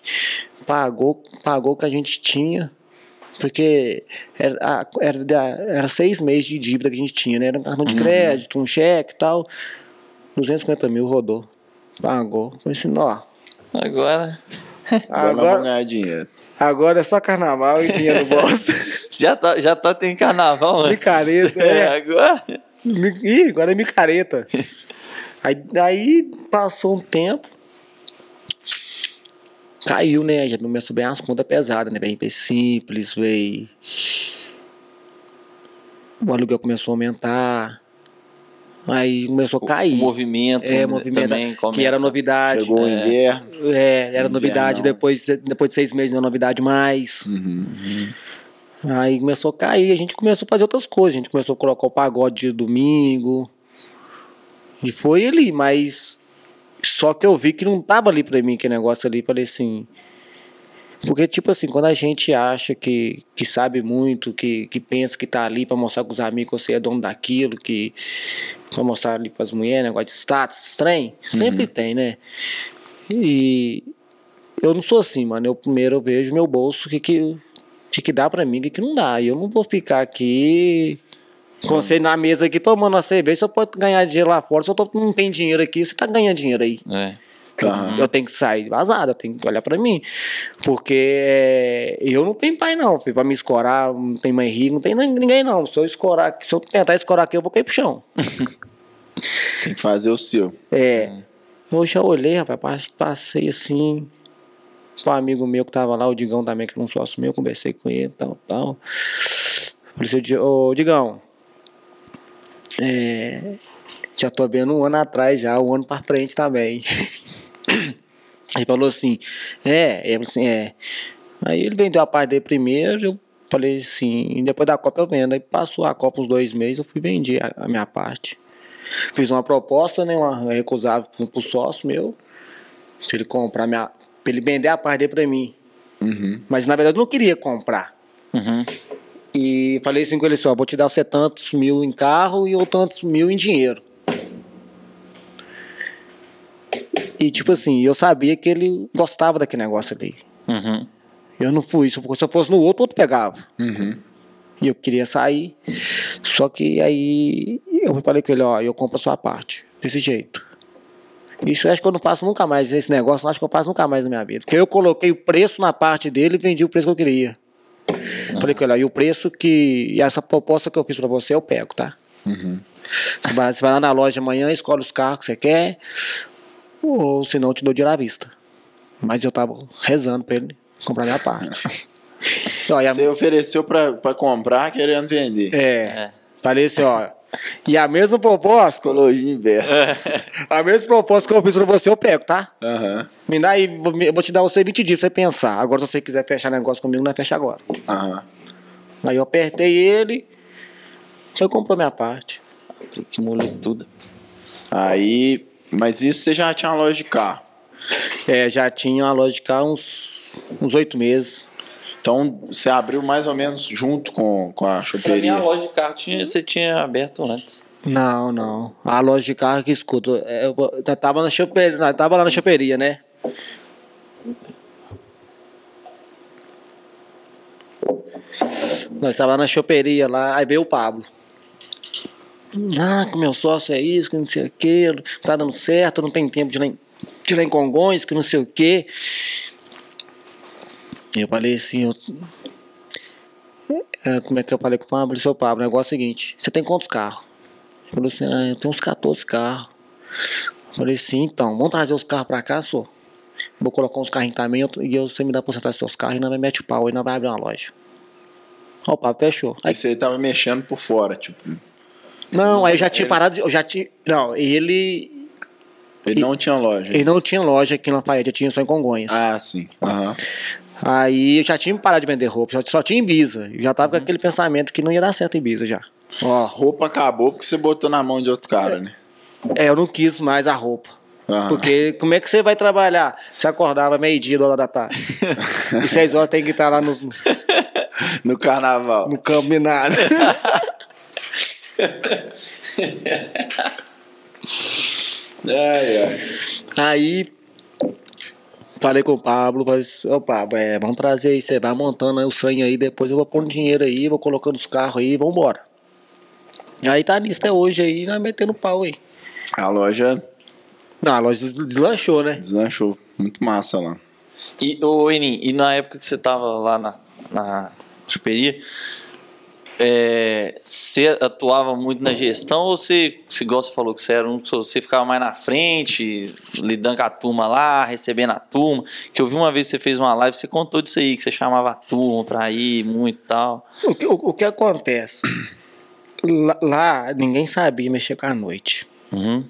pagou, pagou o que a gente tinha, porque era, era, era seis meses de dívida que a gente tinha, né? Era um cartão de crédito, um cheque e tal. 250 mil rodou. Pagou. Falei assim, ó, Agora. Agora, vamos ganhar dinheiro. agora é só carnaval e dinheiro no bolso. [LAUGHS] Já tá, já tá tem carnaval antes. Micareta, É, é. agora. Mi- Ih, agora é micareta. [LAUGHS] Aí, aí passou um tempo. Caiu, né? Já começou bem as contas pesadas, né? Bem bem simples, veio. O aluguel começou a aumentar. Aí começou a O cair. movimento, é, né, movimento também começa. que era novidade. Chegou o é. inverno. É, era novidade. Depois, de- depois de seis meses não é novidade mais. Uhum. Aí começou a cair, a gente começou a fazer outras coisas. A gente começou a colocar o pagode de domingo. E foi ali, mas só que eu vi que não tava ali pra mim aquele negócio ali. Falei assim. Porque, tipo assim, quando a gente acha que, que sabe muito, que, que pensa que tá ali pra mostrar com os amigos que você é dono daquilo, que pra mostrar ali pras mulheres, negócio de status, trem, sempre tem, né? E eu não sou assim, mano. Eu primeiro eu vejo meu bolso, o que, que, que, que dá pra mim, o que, que não dá. E eu não vou ficar aqui você na mesa aqui tomando uma cerveja, você pode ganhar dinheiro lá fora. Se eu tô, não tem dinheiro aqui, você tá ganhando dinheiro aí. É. Aham. Eu tenho que sair vazado, eu tenho que olhar pra mim. Porque é, eu não tenho pai, não, filho, pra me escorar, não tem mãe rica, não tem ninguém, não. Se eu escorar, se eu tentar escorar aqui, eu vou cair pro chão. [LAUGHS] Tem que fazer o seu. É. Eu já olhei, rapaz, pas- passei assim. Com um amigo meu que tava lá, o Digão também, que é um sócio meu, conversei com ele, tal, tal. Falei assim, "Di- ô Digão, é, já tô vendo um ano atrás já, um ano pra frente também. Aí falou assim, é, ele falou assim, é. Aí ele vendeu a parte dele primeiro, eu falei assim, depois da Copa eu vendo. Aí passou a Copa uns dois meses, eu fui vender a, a minha parte. Fiz uma proposta, né, uma recusável pro, pro sócio meu, pra ele comprar minha, pra ele vender a parte dele pra mim. Uhum. Mas na verdade eu não queria comprar. Uhum. E falei assim com ele só, vou te dar tantos mil em carro e ou tantos mil em dinheiro. E tipo assim, eu sabia que ele gostava daquele negócio ali. Uhum. Eu não fui, se eu fosse no outro, o outro pegava. Uhum. E eu queria sair. Só que aí eu falei com ele, ó, eu compro a sua parte. Desse jeito. Isso eu acho que eu não passo nunca mais. Esse negócio eu acho que eu passo nunca mais na minha vida. Porque eu coloquei o preço na parte dele e vendi o preço que eu queria. Falei com ele, e o preço que. E essa proposta que eu fiz pra você, eu pego, tá? Uhum. Você vai, você vai lá na loja amanhã, escolhe os carros que você quer, ou senão eu te dou dinheiro à vista. Mas eu tava rezando pra ele comprar minha parte. [LAUGHS] Você ofereceu pra, pra comprar querendo vender. é, É. falei assim, ó. E a mesma proposta, Psicologia inversa. a mesma proposta que eu fiz pra você, eu pego, tá? Aham. Me dá aí, eu vou te dar você 20 dias pra você pensar. Agora, se você quiser fechar negócio comigo, não é fecha agora. Aham. Aí eu apertei ele, foi comprou minha parte. Que moletuda. Aí. Mas isso você já tinha uma loja de carro. É, já tinha uma loja de carro uns uns oito meses. Então você abriu mais ou menos junto com, com a choperia. minha loja de carro tinha, você tinha aberto antes. Não, não. A loja de carro que escuta. é, Eu, eu tava, na choperia, nós tava lá na choperia, né? Nós tava na choperia lá, aí veio o Pablo. Ah, que meu sócio é isso, que não sei o que, tá dando certo, não tem tempo de ir lá em, de ir lá em Congonhas, que não sei o que. Eu falei assim, eu, é, como é que eu falei com o Pablo? Seu Pablo, o negócio é o seguinte, você tem quantos carros? Ele falou assim, ah, eu tenho uns 14 carros. Eu falei assim, então, vamos trazer os carros pra cá, só. Vou colocar uns carrinhos também eu- e eu- você me dá porcentagem dos seus carros e nós vai mete o pau e nós vai abrir uma loja. Ó, o Pablo fechou. Aí, você tava mexendo por fora, tipo. não, aí eu já tinha parado, de, eu já tinha, não, ele, Ele não tinha loja. ele não tinha loja aqui na Lafayette, tinha só em Congonhas. Ah, sim. Aham. Aí eu já tinha parado de vender roupa, só, tinha Ibiza. Eu já tava com aquele pensamento que não ia dar certo em Ibiza já. Ó, a roupa acabou porque você botou na mão de outro cara, né? É, eu não quis mais a roupa. Aham. Porque como é que você vai trabalhar? Você acordava meio-dia, duas horas da tarde. [LAUGHS] e seis horas tem que estar lá no, No carnaval. no campo minado. [LAUGHS] Ai, ai. Aí falei com o Pablo, falei, assim, ô Pablo, é, vamos trazer aí, você vai montando aí os trem aí, depois eu vou pondo dinheiro aí, vou colocando os carros aí, vambora. Aí tá nisso até hoje aí, nós metendo pau aí. A loja Não, a loja deslanchou, né? deslanchou. Muito massa lá. E, ô, Enin, e na época que você tava lá na, na choperia, é, você atuava muito na gestão ou você, se você falou que você era um, você ficava mais na frente, lidando com a turma lá, recebendo a turma? Que eu vi uma vez que você fez uma live, você contou disso aí, que você chamava a turma pra ir muito e tal. O que, o, o que acontece? Lá, lá, ninguém sabia mexer com a noite. Uhum,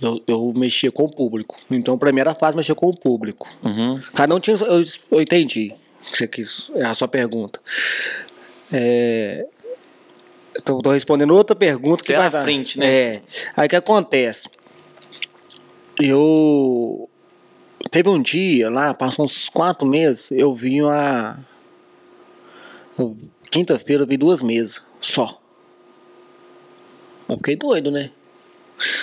Eu, eu mexia com o público. Então, pra mim era fácil mexer com o público. uhum. Cada um tinha. Eu, eu entendi que você quis, é a sua pergunta. É, tô respondendo outra pergunta. Você que era vai à dar. frente, né? É. Aí o que acontece? Eu. Teve um dia lá, passou uns quatro meses, eu vi uma. Quinta-feira eu vi duas mesas, só. Eu fiquei doido, né?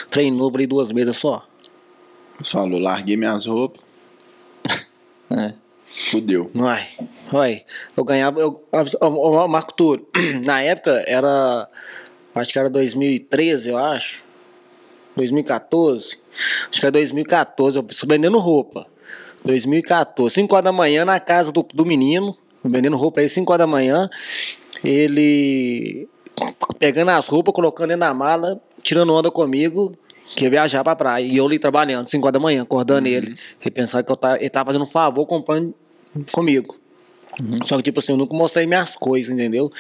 Treinou, ali duas mesas só. Falou, larguei minhas roupas. [LAUGHS] É. Fudeu. Ai, ai, eu ganhava, eu, ó, Marco Túlio, [CLEARS THROAT] na época era, acho que era 2013, eu acho, 2014, acho que era 2014, eu vendendo roupa, 2014, 5 horas da manhã na casa do, do menino, vendendo roupa aí, 5 horas da manhã, ele pegando as roupas, colocando dentro da mala, tirando onda comigo, que ia viajar pra praia, e eu ali trabalhando, 5 horas da manhã, acordando ele, e pensava que eu tava, ele tava fazendo um favor comprando comigo. Só que, tipo assim, eu nunca mostrei minhas coisas, entendeu?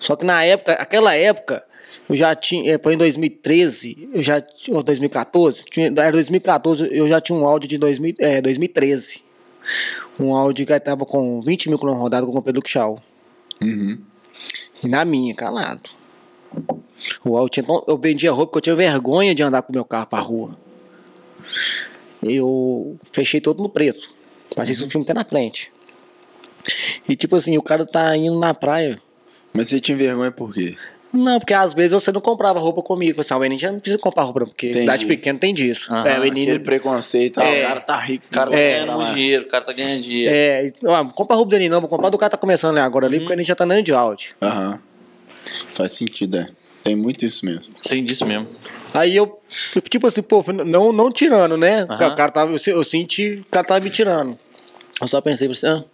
Só que na época, aquela época, eu já tinha, eh, foi em 2013, eu já, ou 2014, tinha, era 2014, eu já tinha um áudio de 2000, é, 2013. Um áudio que tava com 20 mil quilômetros rodados que eu comprei do Xiao. Uhum. E na minha, calado. O áudio tinha tão- eu vendia roupa porque eu tinha vergonha de andar com meu carro pra rua. Eu fechei todo no preto. Passei isso filme até na frente. E tipo assim, o cara tá indo na praia. Mas você tinha vergonha por quê? Não, porque às vezes você não comprava roupa comigo. Assim, ah, o Enin já não precisa comprar roupa, porque Entendi. cidade pequena tem disso. Aham, é, o Enin Aquele preconceito, ah, É. o cara tá rico. O cara tá É, ganhando muito dinheiro, o cara tá ganhando dinheiro. É, ah, compra roupa do Enin não, vou comprar do cara que tá começando ali agora Uhum. ali, porque o Enin já tá andando de áudio. Aham. Faz sentido, é. Tem muito isso mesmo. Tem disso mesmo. Aí eu, tipo assim, pô, não, não tirando, né? Aham. O cara tava, eu, eu senti que o cara tava me tirando. Eu só pensei assim, ah,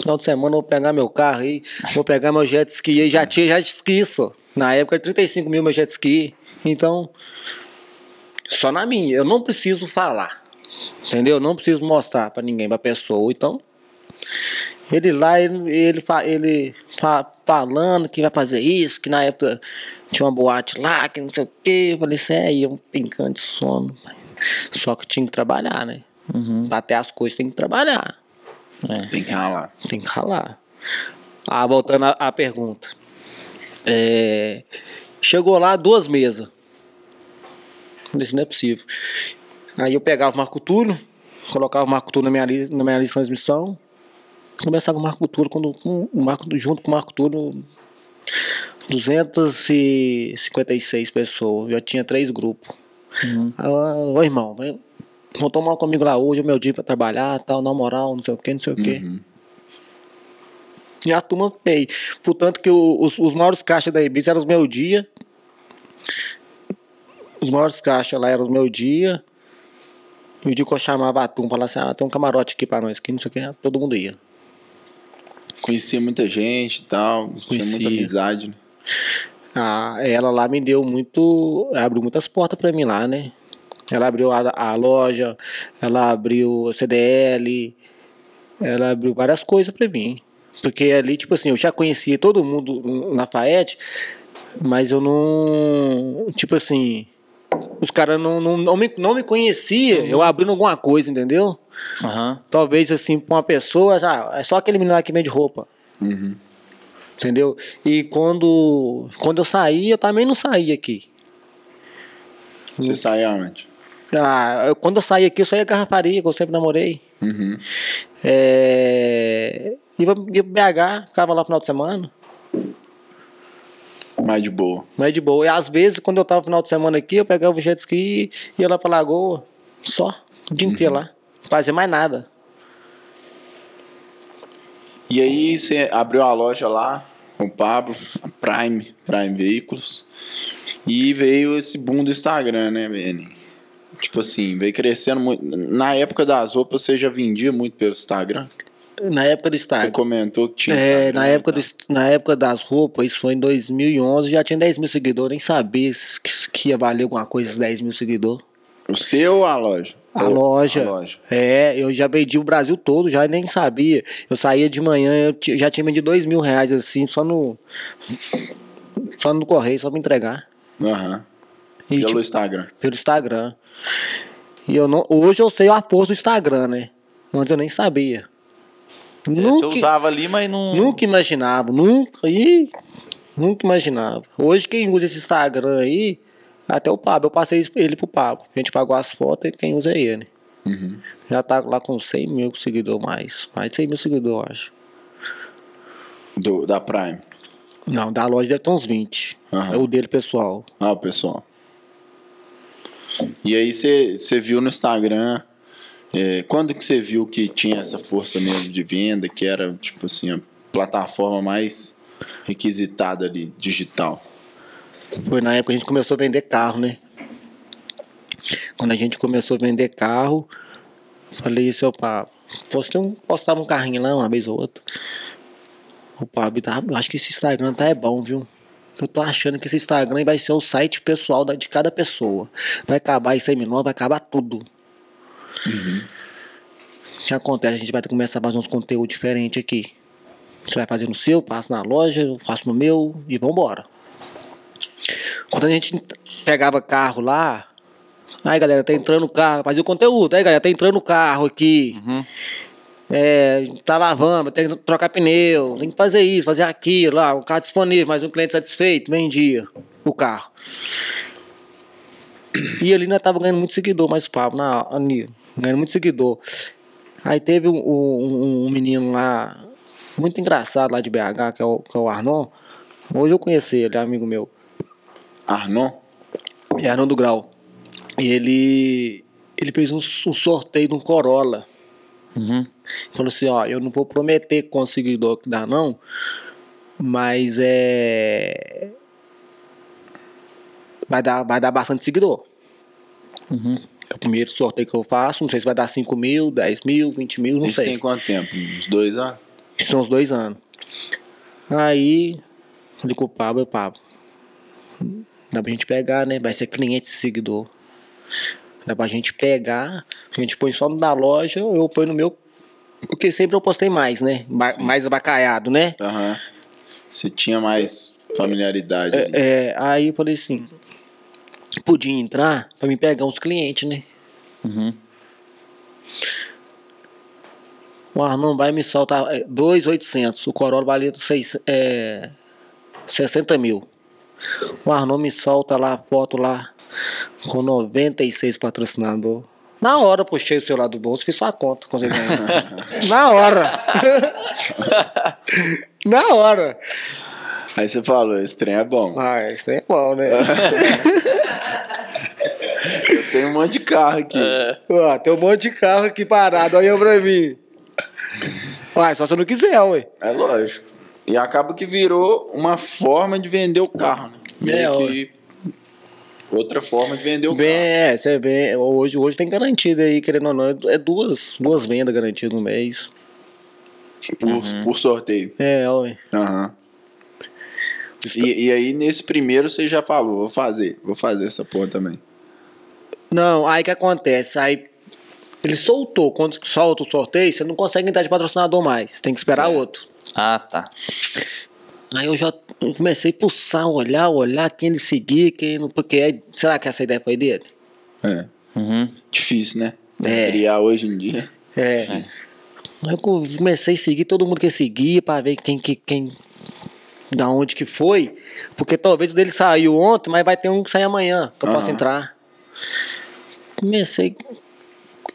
final de semana eu vou pegar meu carro aí, vou pegar meu jet ski aí, já tinha jet ski só. Na época, 35 mil meu jet ski. Então, só na minha, eu não preciso falar. Entendeu? Eu não preciso mostrar pra ninguém, pra pessoa. Então, ele lá, ele, ele, fa- ele fa- falando que vai fazer isso, que na época tinha uma boate lá, que não sei o quê. Eu falei, isso é aí, um pincante de sono. Só que tinha que trabalhar, né? Uhum. Bater as coisas tem que trabalhar. É. Tem que ralar. Tem que ralar. Ah, voltando à, à pergunta. É, chegou lá duas mesas. Falei, isso não é possível. Aí eu pegava o Marco Túlio, colocava o Marco Túlio na minha, na minha lista de transmissão. Começava com o Marco Túlio, quando, com o Marco, junto com o Marco Túlio, 256 pessoas. Já tinha três grupos. Uhum. Aí, eu, Ô irmão, vem, vão tomar comigo lá hoje, é o meu dia pra trabalhar, tal, na moral, não sei o que, não sei o que. Uhum. E a turma fez. Portanto, que os, os maiores caixas da Ibiza eram os meu dia. Os maiores caixas lá eram os meu dia. E o dia que eu chamava a turma, falava assim: ah, tem um camarote aqui pra nós, aqui, não sei o que, todo mundo ia. Conhecia muita gente e tal. Tinha Conhecia. muita amizade, né? Ah, ela lá me deu muito. Abriu muitas portas pra mim lá, né? Ela abriu a, a loja, ela abriu o CDL, ela abriu várias coisas pra mim. Porque ali, tipo assim, eu já conhecia todo mundo na Faete, mas eu não. Tipo assim. Os caras não, não, não, me, não me conheciam, eu abrindo alguma coisa, entendeu? Aham. Talvez assim, pra uma pessoa, ah, é só aquele menino lá que vende roupa. Uhum. Entendeu? E quando, quando eu saí, eu também não saí aqui. Você saía onde? Ah, eu- quando eu saí aqui, eu saía garrafaria, que eu sempre namorei. Uhum. É, ia, pro BH, ficava lá no final de semana. Mais de boa. Mas de boa. E às vezes, quando eu tava no final de semana aqui, eu pegava o jet ski e ia lá pra Lagoa. Só. O dia inteiro lá. Fazia mais nada. E aí você abriu a loja lá, com o Pablo, a Prime, Prime Veículos. E veio esse boom do Instagram, né, Beni? Tipo assim, veio crescendo muito. Na época das roupas, você já vendia muito pelo Instagram? Na época do Você Instagram. comentou que tinha É, Instagram na e época, do, na época das roupas, isso foi em 2011, já tinha 10 mil seguidores, nem sabia que, que ia valer alguma coisa esses 10 mil seguidores. O seu ou a loja? A loja. A loja. É, eu já vendi o Brasil todo, já nem sabia. Eu saía de manhã, eu já tinha vendido 2 mil reais assim, só no. Só no correio, só pra entregar. Aham. E, Pelo tipo, Instagram. pelo Instagram. E eu não, hoje eu sei a força do Instagram, né? Antes eu nem sabia. É, Você Nunca, usava ali, mas não. nunca imaginava, nunca, ih, nunca imaginava. Hoje quem usa esse Instagram aí, até o Pablo, eu passei ele pro Pablo. A gente pagou as fotos e quem usa é ele. Uhum. Já tá lá com 100 mil seguidores mais. Mais de 100 mil seguidores, eu acho. Do, da Prime. Não, da loja deve ter uns 20. Aham. É o dele pessoal. Ah, o pessoal. E aí você você viu no Instagram. é, quando que você viu que tinha essa força mesmo de venda, que era tipo assim, a plataforma mais requisitada ali, digital? Foi na época que a gente começou a vender carro, né? Quando a gente começou a vender carro, falei isso ao Pablo. Postei um, postava um carrinho lá uma vez ou outra. O Pablo, tá, eu acho que esse Instagram tá é bom, viu? Eu tô achando que esse Instagram vai ser o site pessoal da- de cada pessoa. Vai acabar isso aí, menor, vai acabar tudo. O que acontece? A gente vai ter que começar a fazer uns conteúdos diferentes aqui. Você vai fazer no seu, passa na loja, eu faço no meu e vambora. Quando a gente pegava carro lá, aí galera, tá entrando o carro, fazia o conteúdo, aí galera, tá entrando o carro aqui, Uhum. é, tá lavando, tem que trocar pneu, tem que fazer isso, fazer aquilo, lá, o carro disponível, mais um cliente satisfeito, vendia o carro. E ali nós tava ganhando muito seguidor, mais papo, na, ali, ganhando muito seguidor. Aí teve um, um- um menino lá, muito engraçado lá de BH, que é o, que é o Arnon. Hoje eu conheci ele, é amigo meu. Arnon? É Arnaldo Grau. E ele, ele fez um, um sorteio de um Corolla. Uhum. Falou assim, ó, eu não vou prometer com o seguidor que dá não, mas é... Vai dar, vai dar bastante seguidor. Uhum. É o primeiro sorteio que eu faço, não sei se vai dar 5 mil, 10 mil, 20 mil, não Isso sei. tem quanto tempo? Uns dois anos? Isso tem uns dois anos. Aí, falei com o Pablo, Pablo, dá pra gente pegar, né? Vai ser cliente e seguidor. Dá pra gente pegar, a gente põe só no da loja, eu ponho no meu. Porque sempre eu postei mais, né? Ba- mais abacaiado, né? Aham. Você tinha mais familiaridade. ali. É, aí eu falei assim, podia entrar pra me pegar uns clientes, né? Uhum. O Arnon vai me soltar é, 2,800. O Corolla valia seis, é, 60 mil. O Arnon me solta lá a foto lá com 96 patrocinador. Na hora eu puxei o celular do bolso e fiz só a conta. [LAUGHS] Na hora. [LAUGHS] Na hora. Aí você falou, esse trem é bom. Ah, isso é bom, né? [LAUGHS] Eu tenho um monte de carro aqui. Ó, tem um monte de carro aqui parado, olha pra mim. Uai, só se eu não quiser, ué. É lógico. E acaba que virou uma forma de vender o carro, né? É, que outra forma de vender o Bem, carro. é, você vê, hoje, hoje tem garantido aí, querendo ou não, é duas, duas vendas garantidas no mês. Por, por sorteio. É, ué. Aham. E, e aí, nesse primeiro, você já falou, vou fazer, vou fazer essa porra também. Não, aí que acontece, aí ele soltou, quando solta o sorteio, você não consegue entrar de patrocinador mais, você tem que esperar Certo. outro. Ah, tá. Aí eu já comecei a pulsar, olhar, olhar quem ele seguia, quem não, porque aí, será que essa ideia foi dele? É. Uhum. Difícil, né? É. Criar hoje em dia. É. É. Aí eu comecei a seguir todo mundo que seguia pra ver quem que quem da onde que foi, porque talvez o dele saiu ontem, mas vai ter um que sai amanhã, que eu posso Aham. entrar. Comecei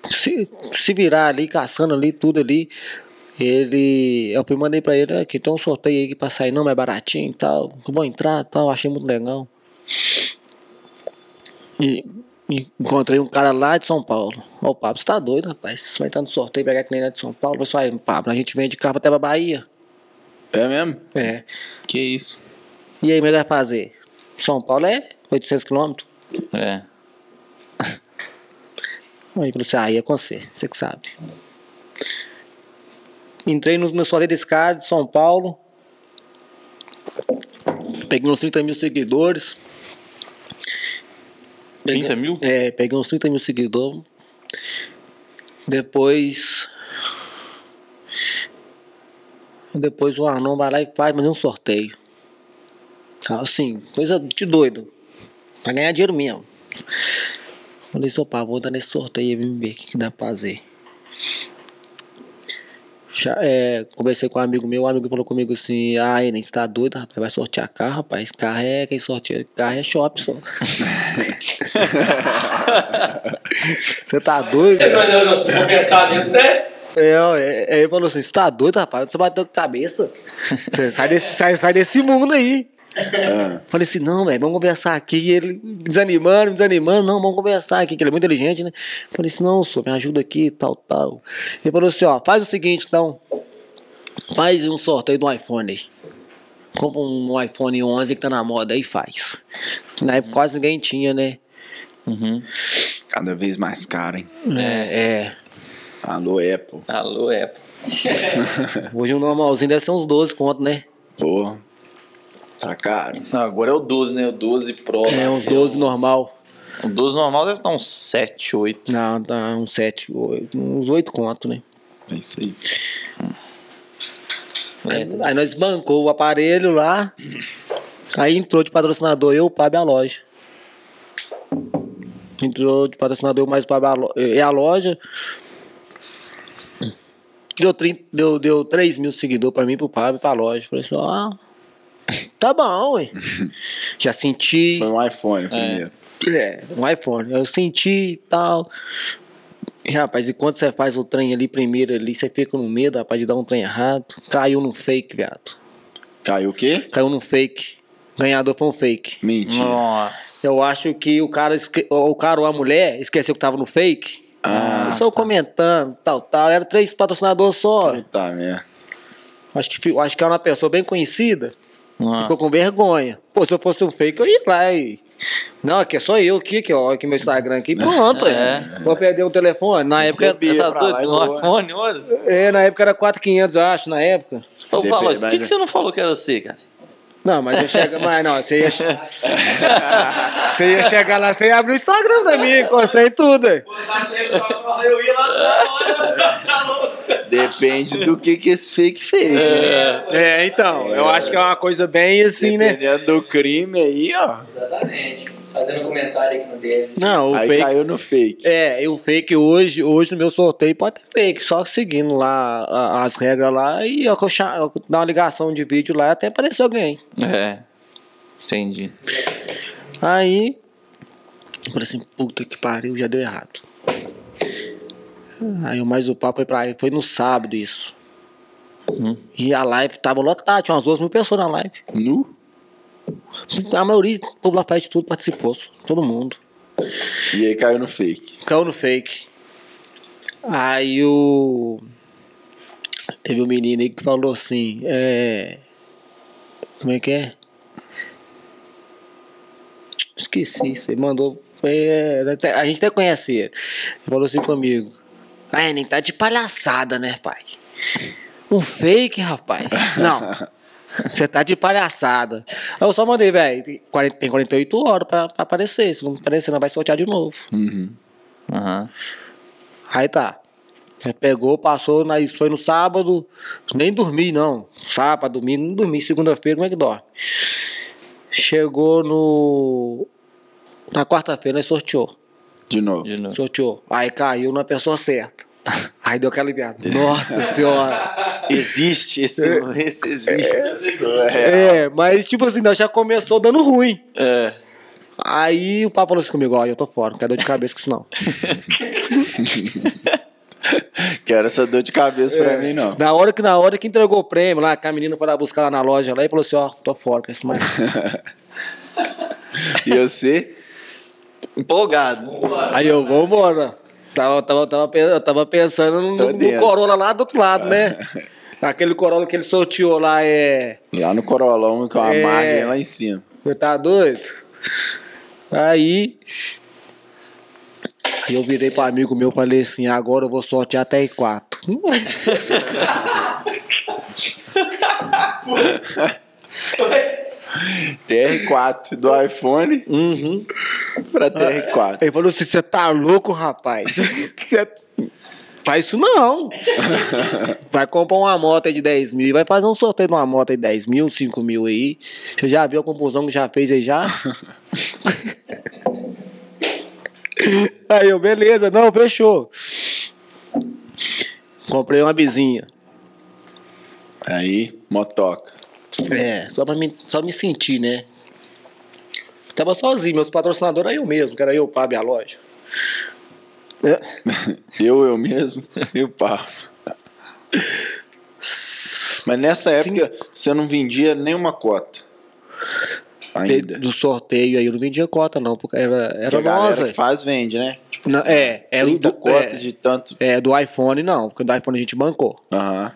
a se, se virar ali, caçando ali, tudo ali. Ele, eu fui mandei pra ele aqui, tem um sorteio aí que pra sair não, mais baratinho e tal. Eu vou entrar e tal, achei muito legal. E, e encontrei um cara lá de São Paulo. Ó, o Pablo, você tá doido, rapaz? Você vai entrar no sorteio, pegar cliente lá de São Paulo. Eu falei, Pablo, a gente vem de carro até pra Bahia. É mesmo? É. Que isso? E aí, é que vai fazer? São Paulo é 800 quilômetros. É. [LAUGHS] Aí falou assim, ah, aí é com você, você que sabe. Entrei no, no sorteio desse cara de São Paulo. Peguei uns 30 mil seguidores. 30 mil? É, peguei uns 30 mil seguidores. Depois. Depois o Arnon vai lá e faz mais um sorteio. Assim, coisa de doido. Pra ganhar dinheiro mesmo. Falei, pá, vou dar nesse sorteio e ver o que, que dá pra fazer. Já, é, conversei com um amigo meu, o amigo falou comigo assim, ah, Enem, você tá doido, rapaz, vai sortear carro, rapaz. Carro é quem sorteia, carro é shopping só. [LAUGHS] Você tá doido? Não, não, não, se for pensar dentro, né? É, é, é, ele falou assim, você tá doido, rapaz? Você bateu com a cabeça. Sai, desse, sai, sai desse mundo aí. Ah, Falei assim, não, velho, vamos conversar aqui. E ele desanimando, desanimando, não, vamos conversar aqui, que ele é muito inteligente, né? Falei assim, não, senhor, me ajuda aqui, tal, tal. Ele falou assim, ó, faz o seguinte, então. Faz um sorteio do iPhone aí. Compra um iPhone 11 que tá na moda aí e faz. Na época quase ninguém tinha, né? Uhum. cada vez mais caro, hein? É, é. Alô, Apple. Alô, é. [LAUGHS] Hoje um normalzinho deve ser uns 12 conto, né? Porra. Tá caro. Não, agora é o 12, né? O 12 Pro. É, uns 12 normal. O 12 normal deve estar uns 7, 8. Não, tá uns 7, uns 8 conto, né? É isso aí. Aí, aí nós bancou o aparelho lá. Aí entrou de patrocinador eu, o Pab e a loja. Entrou de patrocinador eu mais o Pab e a lo- a loja. Deu, 30, deu, deu 3 mil seguidores pra mim, pro Pab e pra loja. Falei assim, ó. Tá bom, ué. [LAUGHS] Já senti. Foi um iPhone primeiro. É, um iPhone. Eu senti e tal. E, rapaz, e quando você faz o trem ali primeiro ali, você fica no medo, rapaz, de dar um trem errado. Caiu no fake, viado. Caiu o quê? Caiu no fake. ganhador foi um fake. Mentira. Nossa. Eu acho que o cara, esque- o cara ou a mulher esqueceu que tava no fake. Ah, só comentando, tal, tal. Era três patrocinadores só. Puta merda. Acho que, acho que era uma pessoa bem conhecida. Ah. Ficou com vergonha. Pô, se eu fosse um fake, eu ia lá e. Não, aqui é só eu aqui, que ó, aqui meu Instagram aqui, pronto. É. é. Vou perder um telefone. Na época, Recebia Tá doido iPhone hoje? é, na época era 4,500, eu acho, na época. Valor, por que, que você não falou que era você, cara? Não, mas eu chego, mas não, você ia, [LAUGHS] você ia chegar lá, você ia abrir o Instagram pra mim, encostei tudo. Pô, passei, só eu ia lá na hora, [LAUGHS] tá louco. Depende do que, que esse fake fez. né? É, então, eu acho que é uma coisa bem assim, né? Dependendo do crime aí, ó. Exatamente. Fazendo um comentário aqui no dele. Não, o aí fake. caiu no fake. É, e o fake hoje, hoje no meu sorteio pode ter fake, só seguindo lá a- as regras lá e eu, cha- eu dar uma ligação de vídeo lá até aparecer alguém. É. Entendi. Aí, eu falei assim, puta que pariu, já deu errado. Aí mais o papo foi pra foi no sábado isso. Uhum. E a live tava lotada, tinha umas duas mil pessoas na live. Nu? A maioria, o povo lá de tudo participou, todo mundo. E aí caiu no fake. Caiu no fake. Aí o. Teve um menino aí que falou assim, é. Como é que é? Esqueci isso. Ele mandou. é, a gente até conhece. Ele falou assim comigo. Ah, nem tá de palhaçada, né, pai? Um fake, rapaz. Não. [LAUGHS] [LAUGHS] Você tá de palhaçada. Aí eu só mandei, velho. Tem 40 tem 48 horas pra, pra aparecer. Se não aparecer, não vai sortear de novo. Uhum. Aham. Aí tá. Pegou, passou, na- isso foi no sábado, nem dormi não. Sábado, domingo, não dormi. Segunda-feira, como é que dorme? Chegou no. Na quarta-feira, nós sorteou. De novo. De novo. Sorteou. Aí caiu na pessoa certa. [LAUGHS] Aí deu aquela aliviada. Nossa senhora. Existe, esse, esse existe. Isso é. É, mas tipo assim, nós já começou dando ruim. É. Aí o papo falou assim comigo: ó, eu tô fora, não quero dor de cabeça com isso não. [LAUGHS] Quero essa dor de cabeça pra mim, não. Na hora que na hora que entregou o prêmio lá, que a menina foi lá buscar lá na loja lá e falou assim: ó, tô fora com isso mais. [LAUGHS] E você? Empolgado. Aí eu, vambora. Tava, tava, tava, eu tava pensando no, no. Corolla lá do outro lado, né? [LAUGHS] Aquele Corolla que ele sorteou lá é. Lá no Corolão com a É. margem lá em cima. Você tá doido? Aí. Aí eu virei pro amigo meu e falei assim: agora eu vou sortear até quatro. [LAUGHS] [LAUGHS] TR4 do iPhone Uhum. pra TR4. Ele falou assim: você tá louco, rapaz? [LAUGHS] Cê- Faz isso não. Vai comprar uma moto aí de 10 mil, vai fazer um sorteio de uma moto aí de 10 mil, 5 mil aí. Você já viu a confusão que já fez aí já? [LAUGHS] aí eu, beleza, não, fechou. Comprei uma bizinha. Aí, motoca. É, só pra me, só me sentir, né? Tava sozinho, meus patrocinadores era eu mesmo, que era eu, o Pab e a loja. É. [LAUGHS] Eu, eu mesmo [LAUGHS] e o papo. Mas nessa época você não vendia nenhuma cota. Ainda. Do sorteio aí eu não vendia cota, não, porque era, Porque era galera nossa. que faz vende, né? Não, é, é, 30 do, cotas é, de tanto. é, do iPhone não, porque do iPhone a gente bancou. Aham.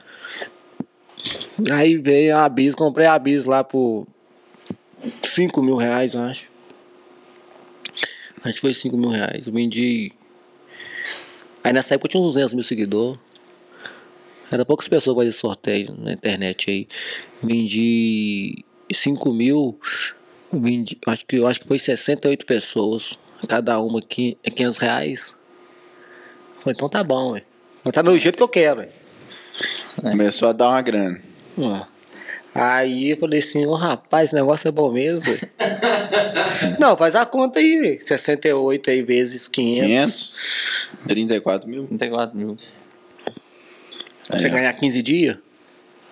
Aí veio a Bis, comprei a Bis lá por 5 mil reais, eu acho. Acho que foi 5 mil reais. Eu vendi. Aí nessa época eu tinha uns 200 mil seguidores. Era poucas pessoas que faziam sorteio na internet aí. Vendi 5 mil. Vendi, acho, que, acho que foi 68 pessoas. Cada uma é 500 reais. Falei, então tá bom, ué. Mas tá do jeito que eu quero, ué. Começou a dar uma grana. Ó. Aí eu falei assim, ô rapaz, esse negócio é bom mesmo. velho." [LAUGHS] Não, faz a conta aí, velho. 68 aí vezes 500. 500? 34 mil? 34 mil. Você É. ganhar 15 dias?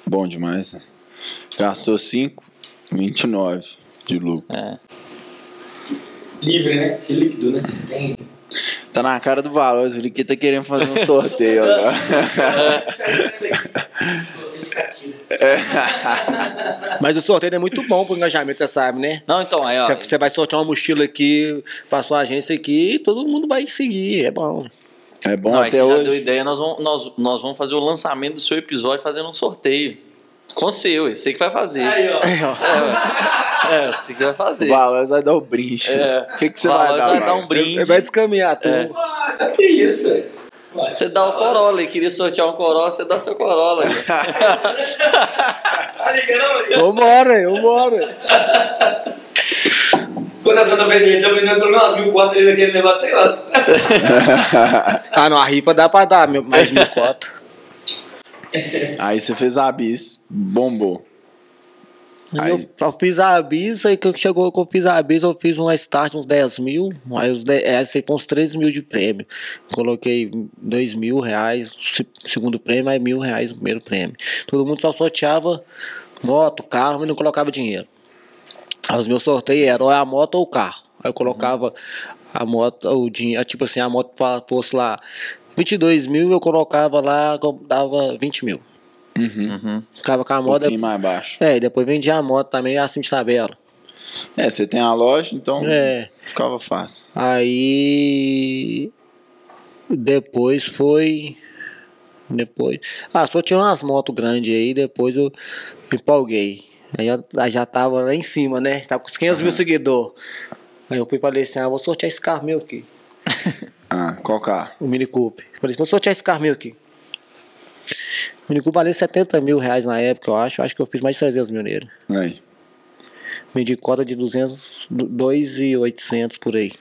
Bom demais, né? Gastou 5, 29 de lucro. É. Livre, né? Se líquido, né? Tem. Tá na cara do valor, ele que tá querendo fazer um sorteio [LAUGHS] agora. Mas o sorteio é muito bom pro engajamento, você sabe, né? Não, então, aí, ó. Você, vai sortear uma mochila aqui pra sua agência aqui e todo mundo vai seguir. É bom. É bom Não, até hoje. deu ideia, nós vamos, nós, nós vamos fazer o lançamento do seu episódio fazendo um sorteio. Com o seu, você que vai fazer. Aí, ó. Aí, [LAUGHS] ó. [LAUGHS] É, você que vai O fazer. valor vai dar o brinde. É. O que, que você O vai dar? vai dar um brinde. Vai descaminhar tudo. Ah, que isso? Você dá o Corolla, e queria sortear um Corolla, você dá seu Corolla. [LAUGHS] Tá? Vambora, vambora. Quando as bandas vermelhas estão vendendo pelo menos umas mil quatro ali naquele negócio, sei lá. [LAUGHS] Ah, não, a ripa dá pra dar mais mil cotas. Aí você fez a bis, bombou. Aí- Eu, eu fiz a bis, aí que chegou que eu fiz a bis, eu fiz uma start uns 10 mil, aí os 10, é, sei, com uns 13 mil de prêmio. Coloquei 2 mil reais, se- segundo prêmio, aí mil reais o primeiro prêmio. Todo mundo só sorteava moto, carro e não colocava dinheiro. Aí os meus sorteios eram ou a moto ou o carro. Aí eu colocava a moto, o dinheiro, tipo assim, a moto fosse lá 22 mil, eu colocava lá, dava 20 mil. Uhum. Uhum. Ficava com a Um moto. pouquinho mais baixo. É, depois vendia a moto também assim de tabela. É, você tem a loja, então É. ficava fácil. Aí depois foi. Depois. Ah, só tinha umas motos grandes aí, depois eu me empolguei. Aí eu aí já tava lá em cima, né? Tava com os 500 mil seguidores. Aí eu fui falei assim: ah, vou sortear esse carro meu aqui, [LAUGHS] Ah, qual carro? o Mini Cooper. Falei, vou sortear esse carro meu aqui. O Mini Cooper valia 70 mil reais na época, eu acho. Eu acho que eu fiz mais de 300 mil nele. Aí. Vendi cota de 200, 2,800 por aí.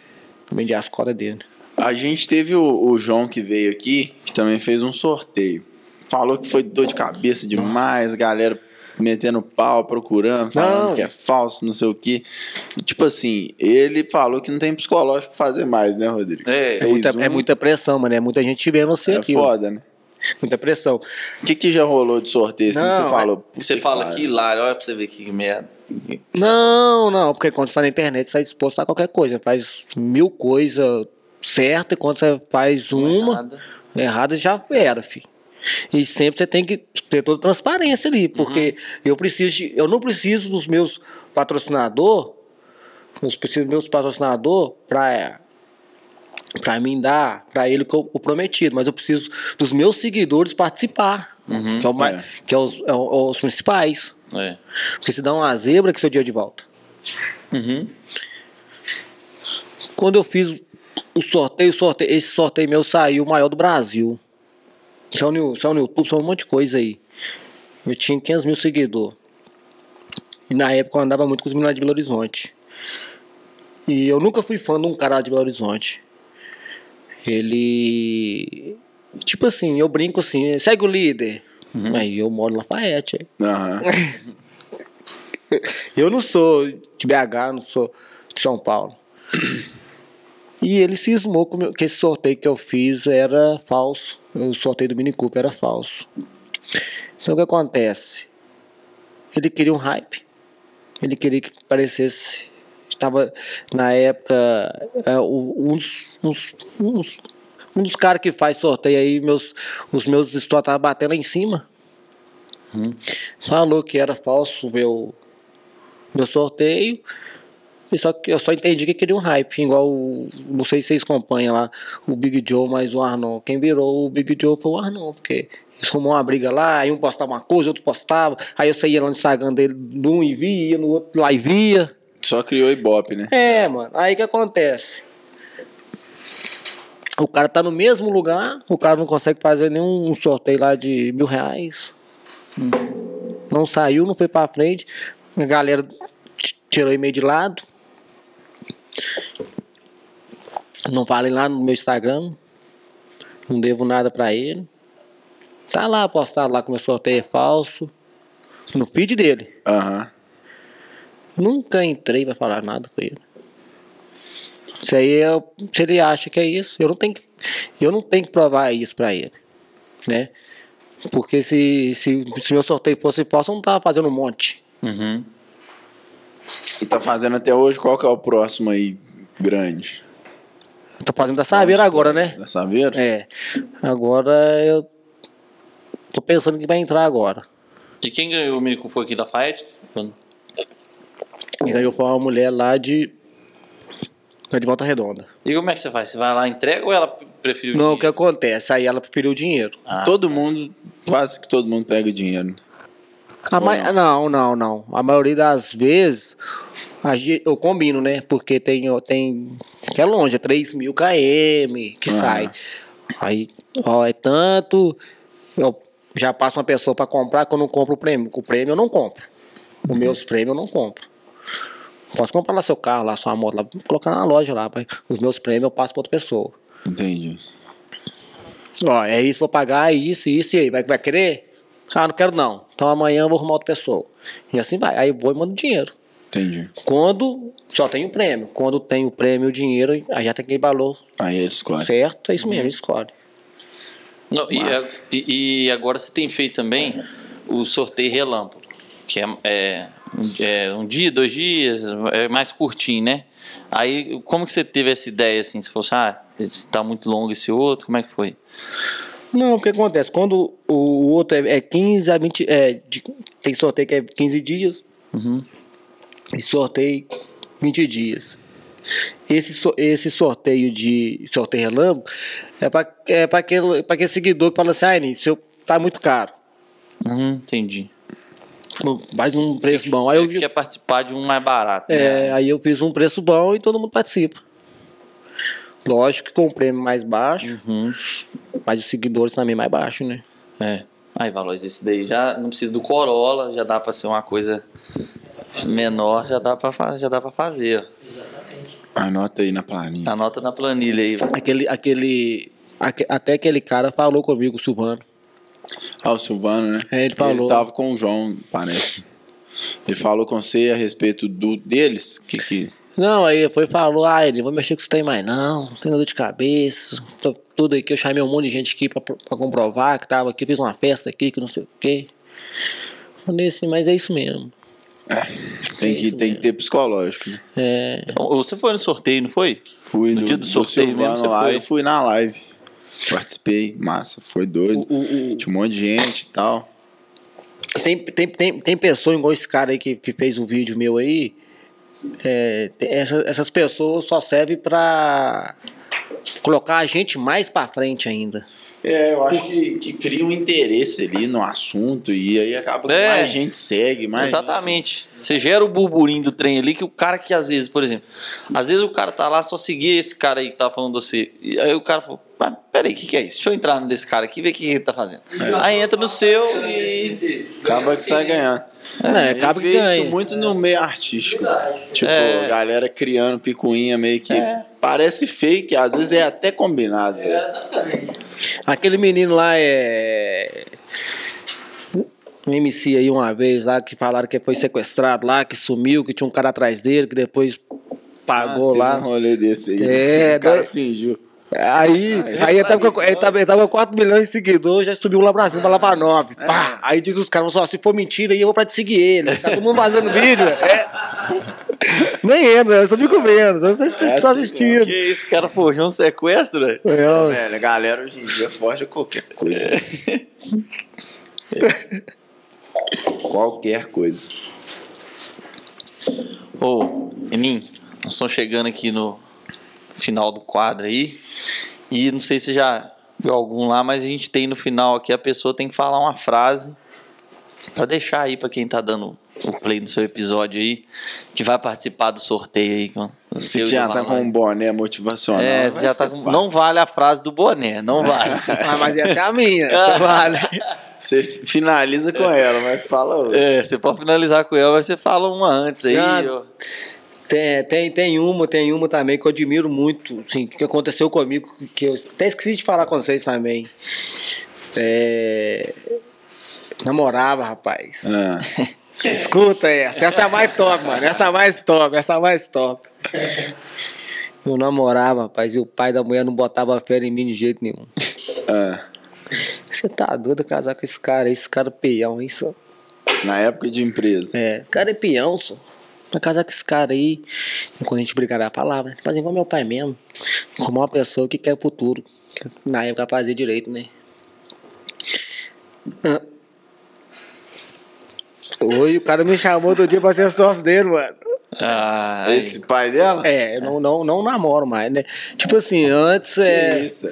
Vendi as cotas dele. A gente teve o, o João que veio aqui, que também fez um sorteio. Falou que foi dor de cabeça demais, galera metendo pau, procurando, falando Não. que é falso, não sei o quê. E, tipo assim, ele falou que não tem psicológico pra fazer mais, né, Rodrigo? É, É muita, um, é muita pressão, mano. É muita gente vendo você é aqui. ó. foda, né? [LAUGHS] Muita pressão. O que, que já rolou de sorteio assim que Não, você falou? Você Puta fala que hilário, olha pra você ver que merda. Não, não, porque quando você tá na internet, você tá disposto a qualquer coisa. Faz mil coisas certas e quando você faz uma Nada. errada, já era, filho. E sempre você tem que ter toda transparência ali, porque eu preciso de, eu não preciso dos meus patrocinadores, eu preciso dos meus patrocinadores para para mim dar para ele o prometido, mas eu preciso dos meus seguidores participar, Uhum. que é, o É. que é os, é o- os principais. É. Porque se dá uma zebra que seu dia de volta. Uhum. Quando eu fiz o sorteio, sorteio, esse sorteio meu saiu o maior do Brasil. Saiu no, saiu no YouTube, saiu um monte de coisa aí. Eu tinha 500 mil seguidores. E na época eu andava muito com os meninos de Belo Horizonte. E eu nunca fui fã de um cara de Belo Horizonte. Ele. Tipo assim, eu brinco assim, segue o líder. Aí eu moro lá Lafayette. Aham. [LAUGHS] Eu não sou de BH, não sou de São Paulo. E ele cismou com o meu- que esse sorteio que eu fiz era falso. O sorteio do Mini Cooper era falso. Então o que acontece? Ele queria um hype. Ele queria que parecesse. Estava na época. é, um dos. uns- uns- um dos caras que faz sorteio aí, meus, os meus stories estavam batendo lá em cima. Falou que era falso o meu, meu sorteio. E só que eu só entendi que queria um hype, igual o, não sei se vocês acompanham lá, o Big Joe mais o Arnon. Quem virou o Big Joe foi o Arnon, porque eles arrumou uma briga lá, aí um postava uma coisa, outro postava, aí eu saía lá no Instagram dele de um e via, ia no outro lá e via. Só criou Ibope, né? É, mano, aí que acontece? O cara tá no mesmo lugar, o cara não consegue fazer nenhum sorteio lá de mil reais. Não saiu, não foi pra frente. A galera tirou e-mail de lado. Não falem lá no meu Instagram. Não devo nada pra ele. Tá lá postado lá que meu sorteio é falso. No feed dele. Aham. Nunca entrei pra falar nada com ele. Isso aí é, se ele acha que é isso, eu não tenho que, eu não tenho que provar isso pra ele, né? Porque se, se, se meu sorteio fosse falso, eu não tava fazendo um monte. Uhum. E tá fazendo até hoje, qual que é o próximo aí grande? Eu tô fazendo da Saveira agora, né? Da Saveira? É. Agora eu tô pensando que vai entrar agora. E quem ganhou o mini foi aqui da Fiat? E ganhou foi uma mulher lá de. lá de Volta Redonda. E como é que você faz? Você vai lá, entrega ou ela preferiu Não, o que acontece? Aí ela preferiu o dinheiro. Ah, todo mundo, quase que todo mundo pega o dinheiro. A ma- Não, não, não. A maioria das vezes eu combino, né? Porque tem, tem que é longe, é 3 mil km que Ah. sai. Aí, ó, é tanto. Eu já passo uma pessoa para comprar que eu não compro o prêmio. O prêmio eu não compro. Os meus prêmios eu não compro. Posso comprar lá seu carro, lá sua moto, lá, colocar na loja lá. mas Os meus prêmios eu passo para outra pessoa. Entendi. Ó, é isso, vou pagar, é isso, isso e aí. Vai, vai querer? Ah, não quero não. Então amanhã eu vou arrumar outra pessoa. E assim vai. Aí eu vou e mando dinheiro. Entendi. Quando só tem o prêmio. Quando tem o prêmio e o dinheiro, aí já tem aquele valor Aí ele escolhe. certo, é isso mesmo, escolhe. Não, e, e- e agora você tem feito também o sorteio relâmpago, que é, é, é um dia, dois dias, é mais curtinho, né? Aí, como que você teve essa ideia, assim, se fosse, ah, está muito longo esse outro, como é que foi? Não, o que acontece? Quando o, outro é, é 15 a 20. É, de- tem sorteio que é 15 dias Uhum. e sorteio 20 dias. Esse, esse sorteio de sorteio relâmpago é para é pra aquele, pra aquele seguidor que fala assim: ah, seu tá muito caro. Uhum, entendi. Mais um preço bom. Aí eu, Quer participar de um mais barato, É, né? aí eu fiz um preço bom e todo mundo participa. Lógico que com o prêmio mais baixo, Uhum. mas os seguidores também mais baixo, né? É. Aí, Valores, esse daí já não precisa do Corolla, já dá pra ser uma coisa menor, já dá pra, fa- já dá pra fazer. Exatamente. Anota aí na planilha. Anota na planilha aí. Aquele, aquele, aque- até aquele cara falou comigo, Silvano. Ah, o Silvano, né? É, ele falou. Ele tava com o João, parece. Ele falou com você a respeito do deles, que que Não, aí foi e falou, ah, ele, vou mexer com isso aí mais não, não tenho dor de cabeça, tô, tudo aqui, eu chamei um monte de gente aqui pra, pra comprovar que tava aqui, fiz uma festa aqui, que não sei o quê. Falei assim, mas é isso mesmo. tem É que tem que ter psicológico. né? É, Então, Você foi no sorteio, não foi? Fui No no, dia do sorteio Silvano mesmo, você lá, foi? eu fui na live. Participei, massa, foi doido. o- o- o- Tinha um monte de gente e tal. Tem, tem, tem, tem pessoa igual esse cara aí que, que fez um vídeo meu aí. é, essa- essas pessoas só servem pra colocar a gente mais pra frente ainda. É, eu acho que, que cria um interesse ali no assunto e aí acaba que É. mais gente segue, mais Exatamente. Você gera o burburinho do trem ali que o cara que às vezes, por exemplo, às vezes o cara tá lá só seguir esse cara aí que tá falando você. E aí o cara falou, mas peraí, o que, que é isso? Deixa eu entrar no desse cara aqui e ver o que ele tá fazendo. Aí entra no seu e. acaba que sai ganhando. É, eu acaba que ganha. isso muito no meio artístico. Verdade. Tipo, É. galera criando picuinha meio que É. parece fake, às vezes é até combinado. É, exatamente. Aquele menino lá é. Um MC aí uma vez lá que falaram que foi sequestrado lá, que sumiu, que tinha um cara atrás dele, que depois pagou Ah, teve lá. um rolê desse aí. É, o cara doido. fingiu. [LAUGHS] Aí, aí ele, tava com, ele, tava, ele tava com 4 milhões de seguidores, já subiu lá pra cima, pra lá pra 9. Pá. Aí diz os caras, só se for mentira, aí eu vou pra te seguir ele. Tá todo mundo vazando vídeo. É. [LAUGHS] Nem entra, eu só fico vendo. Só, só, só É assim assistindo. Que esse cara forjou um sequestro, velho? É, Velho, a galera hoje em dia foge a qualquer coisa. [LAUGHS] qualquer coisa. Ô, Enim, nós estamos chegando aqui no final do quadro aí. E não sei se já viu algum lá, mas a gente tem no final aqui, a pessoa tem que falar uma frase pra deixar aí pra quem tá dando o play no seu episódio aí, que vai participar do sorteio aí. Com o seu já tá com um boné motivacional. É, vai já tá com... Não vale a frase do boné, não vale. [LAUGHS] Ah, mas essa é a minha. [LAUGHS] essa vale. Você finaliza com ela, mas fala outra. É, você pode finalizar com ela, mas você fala uma antes aí. Ah, ó. Tem, tem, tem uma, tem uma também que eu admiro muito, assim, que aconteceu comigo, que eu até esqueci de falar com vocês também. É, Namorava, rapaz. Ah, [LAUGHS] Escuta essa, essa é a mais top, mano. Essa é a mais top, essa é a mais top. Eu namorava, rapaz, e o pai da mulher não botava fé em mim de jeito nenhum. ah. Você tá doido casar com esse cara, esse cara é peão, isso. Na época de empresa. É, esse cara é peão, só. Vai casar com esse cara aí. E quando a gente brigar a palavra, né? Fazer igual meu pai mesmo. Como uma pessoa que quer o futuro. que Na época fazia direito, né? Ah. Hoje o cara me chamou outro dia pra ser sócio dele, mano. Ah, aí. Esse pai dela? É, eu não, não, não namoro mais, né? Tipo assim, antes Que é, isso?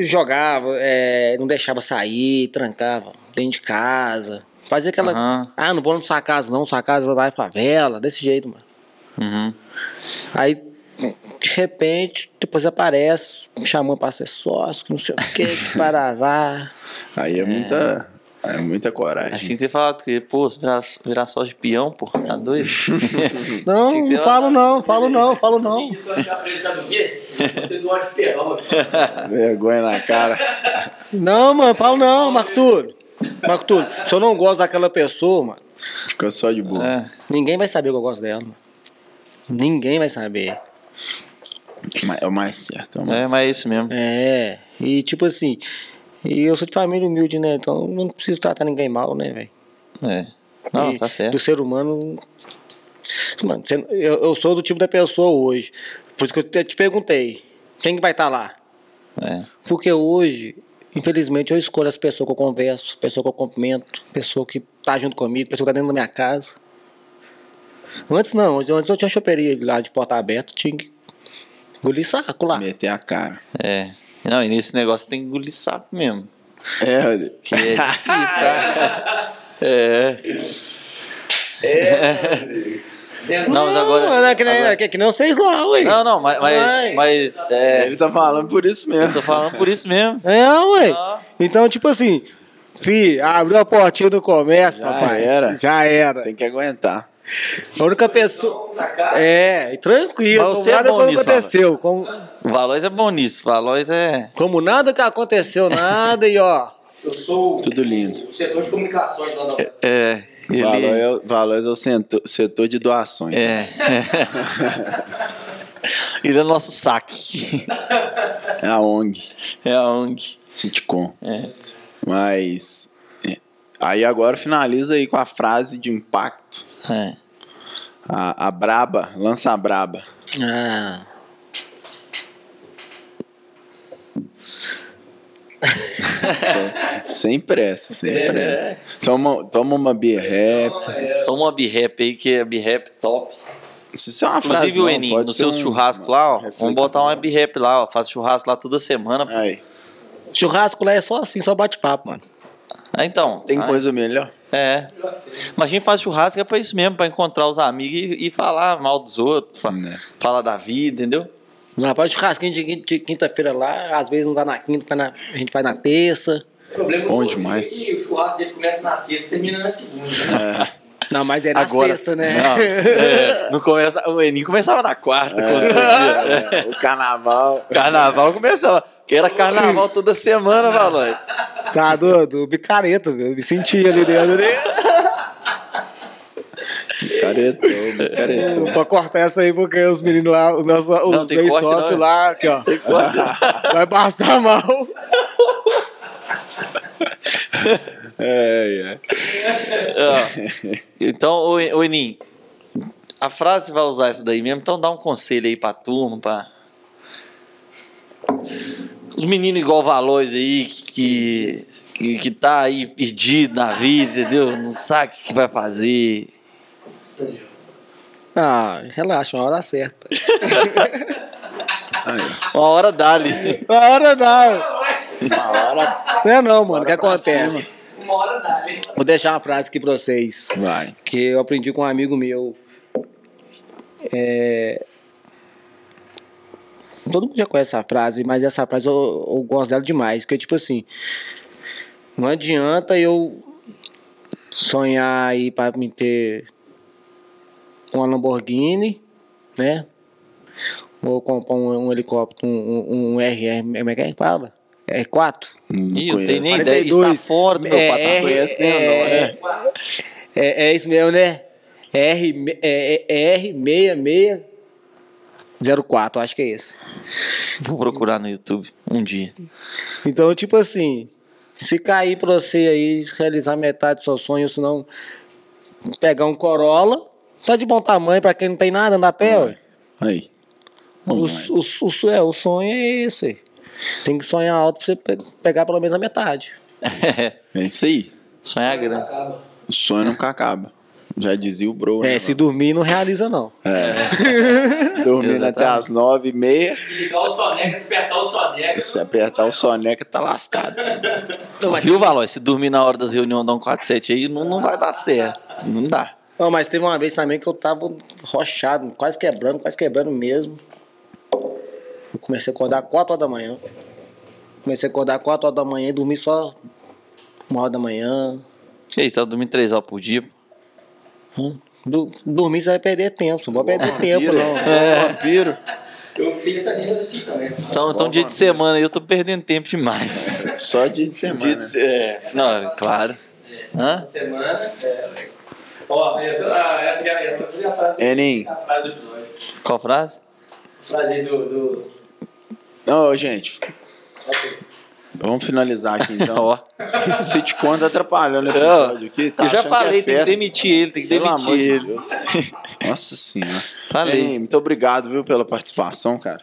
jogava, é, não deixava sair, trancava dentro de casa. Fazia aquela. Aham. Ah, não vou na sua casa, não, sua casa lá é favela, desse jeito, mano. Uhum. Aí, de repente, depois aparece, me chamando pra ser sócio, que não sei o que, que [LAUGHS] paravá. Aí é muita, é muita coragem. Assim que ter falado que, pô, se virar, virar só de peão, pô, tá doido? [LAUGHS] Não, Sim, tem não falo não, falo não, falo não. Quê? Vergonha na cara. Não, mano, falo não, Marco Túlio. Marco Túlio, se eu não gosto daquela pessoa, mano, Fica só de boa. É. ninguém vai saber que eu gosto dela, mano. Ninguém vai saber. Mas É o mais certo. É, o mais É, mas é isso mesmo. É, e tipo assim, e eu sou de família humilde, né? Então não preciso tratar ninguém mal, né, velho? É. Não, E tá certo. Do ser humano. Mano, eu, eu sou do tipo da pessoa hoje. Por isso que eu te te perguntei: quem que vai estar lá? É. Porque hoje, infelizmente, eu escolho as pessoas que eu converso, pessoa que eu cumprimento, pessoa que tá junto comigo, pessoa que tá dentro da minha casa. Antes não, antes eu tinha choperia lá de porta aberta, tinha que engolir saco lá. Meter a cara. É. Não, e nesse negócio tem que engolir saco mesmo. É, olha. Que é difícil, tá? [LAUGHS] É. [LAUGHS] Não, mas agora. Não, é que nem, agora- é que nem vocês lá, ué. Não, não, mas. Mas. Mas é, Ele tá falando por isso mesmo. eu tô falando por isso mesmo. É, ué. Ah. Então, tipo assim, fi, abriu a portinha do comércio, Já papai. era. Já era. Tem que aguentar. A única pessoa. É, e tranquilo, Mas como é nada bom quando nisso, aconteceu. Como, O Valois é bom nisso. O Valois é. como nada que aconteceu, nada, e ó. Eu sou Tudo lindo. o setor de comunicações lá da É. Ele. Valor é, o- valor é o setor, setor de doações. É. Ele é nosso saque. É a ONG, É a ONG. sitcom. É. Mas. é. Aí agora finaliza aí com a frase de impacto. É. A, a braba, lança a braba. Ah. Sem, pressa, sem pressa. Toma, toma uma beer rap. Toma uma B-Rap aí, que é B-Rap top. Não precisa ser uma frase. Inclusive, o Eninho, no seu um- churrasco lá, ó. Vamos botar uma B-Rap lá, ó. Faz churrasco lá toda semana. Aí, Churrasco lá é só assim, só bate-papo, mano. Ah, então. tem ah, coisa melhor? É. Mas a gente faz churrasco é pra isso mesmo, pra encontrar os amigos e, e falar mal dos outros, fa- Né. falar da vida, entendeu? Não, rapaz, churrasquinho de, de quinta-feira lá, às vezes não dá na quinta, vai na- a gente vai na terça. O problema Bom do- demais. é que o churrasco dele começa na sexta e termina na segunda. Né? Não, mas é na Agora- sexta, né? Não, é, não começa, o Eninho começava na quarta. quando- É, o carnaval. Carnaval começava. Que era carnaval toda semana, Valões. Tá doido, bicareta, viu? Eu me senti ali dentro. né? Caretou, caretou. Pra cortar essa aí, porque os meninos lá, os, nossos, os Não, dois corte, sócios não, é? lá, aqui, ó. [LAUGHS] Vai passar mal. [LAUGHS] É, é. Então, ô Eninho, a frase você vai usar essa daí mesmo, então dá um conselho aí pra turma, pra. Os meninos igual Valores aí, que, que, que tá aí perdido na vida, entendeu? Não sabe o que vai fazer. Ah, relaxa, uma hora certa. Uma hora dá-lhe. Uma hora não. uma hora Não é não, mano. O que pra acontece? cima. Uma hora dá? Vou deixar uma frase aqui pra vocês. vai. Que eu aprendi com um amigo meu. É... Todo mundo já conhece essa frase, mas essa frase eu, eu gosto dela demais. Porque, tipo assim, não adianta eu sonhar aí pra me ter uma Lamborghini, né? Ou comprar um, um helicóptero, um, um, um RR, como é que fala? R4? Não Ih, eu conheço. tenho nem ideia. Está 42. fora do meu É, patamar. é, o nome, é, é, é isso mesmo, né? R, é, é R6604, acho que é esse. Vou procurar no YouTube um dia. Então, tipo assim, se cair pra você aí, realizar metade do seu sonho, se não pegar um Corolla, Tá de bom tamanho pra quem não tem nada, andar a pé, ué. Aí. Bom O, o, o, é, o sonho é esse. Tem que sonhar alto pra você pe- pegar pelo menos a metade. É isso aí. Sonhar grande. O sonho nunca acaba. Já dizia o bro. né, É, se dormir não realiza, não. mano? [LAUGHS] Dormindo até as nove e meia. Se ligar o soneca, se apertar o soneca. Se apertar o soneca, tá lascado. Viu, Valor? Se dormir na hora das reuniões da 147 aí, não, não vai dar certo. Não dá. Não, mas teve uma vez também que eu tava rochado, quase quebrando, quase quebrando mesmo. Eu comecei a acordar 4 horas da manhã. Comecei a acordar 4 horas da manhã e dormi só uma hora da manhã. Que isso, tá dormindo 3 horas por dia? pô. Hum. Du- dormir você vai perder tempo, não pode perder tempo, não. É, vampiro. Eu penso assim também. Então, então dia de semana aí eu tô perdendo tempo demais. Só dia de semana. Dia de é. Não, é claro. Hã? Essa semana. É... Ó, essa, essa, essa, essa foi a frase, Enem. a frase do episódio. Qual frase? A frase aí do. do... Não, gente. Vamos finalizar aqui então. [LAUGHS] Ó. O [LAUGHS] Sitcom tá atrapalhando o episódio aqui. Tá eu já achando que é falei, tem que demitir ele, tem que Pelo demitir amor de ele. Deus. [LAUGHS] Nossa senhora. Falei. Enem, muito obrigado, viu, pela participação, cara.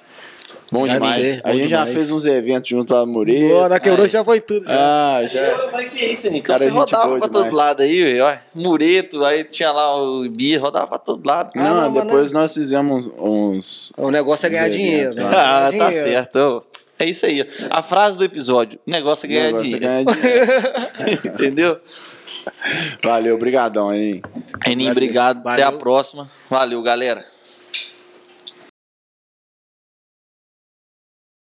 Bom demais. a gente já demais. fez uns eventos junto lá no Murilo. Boa, na quebrou já foi tudo. já. Ah, já. Mas que isso, Nico? Cara, Você rodava pra todo lado aí, velho. ó. Mureto, aí tinha lá o Bia, rodava pra todo lado. Não, depois nós fizemos uns. O negócio é ganhar dinheiro. né? né? Ah, tá certo. É isso aí. A frase do episódio: o negócio é ganhar negócio dinheiro. ganhar [LAUGHS] dinheiro. Entendeu? Valeu, obrigadão? Enim, Prazer. obrigado. Até a Valeu. próxima. Valeu, galera.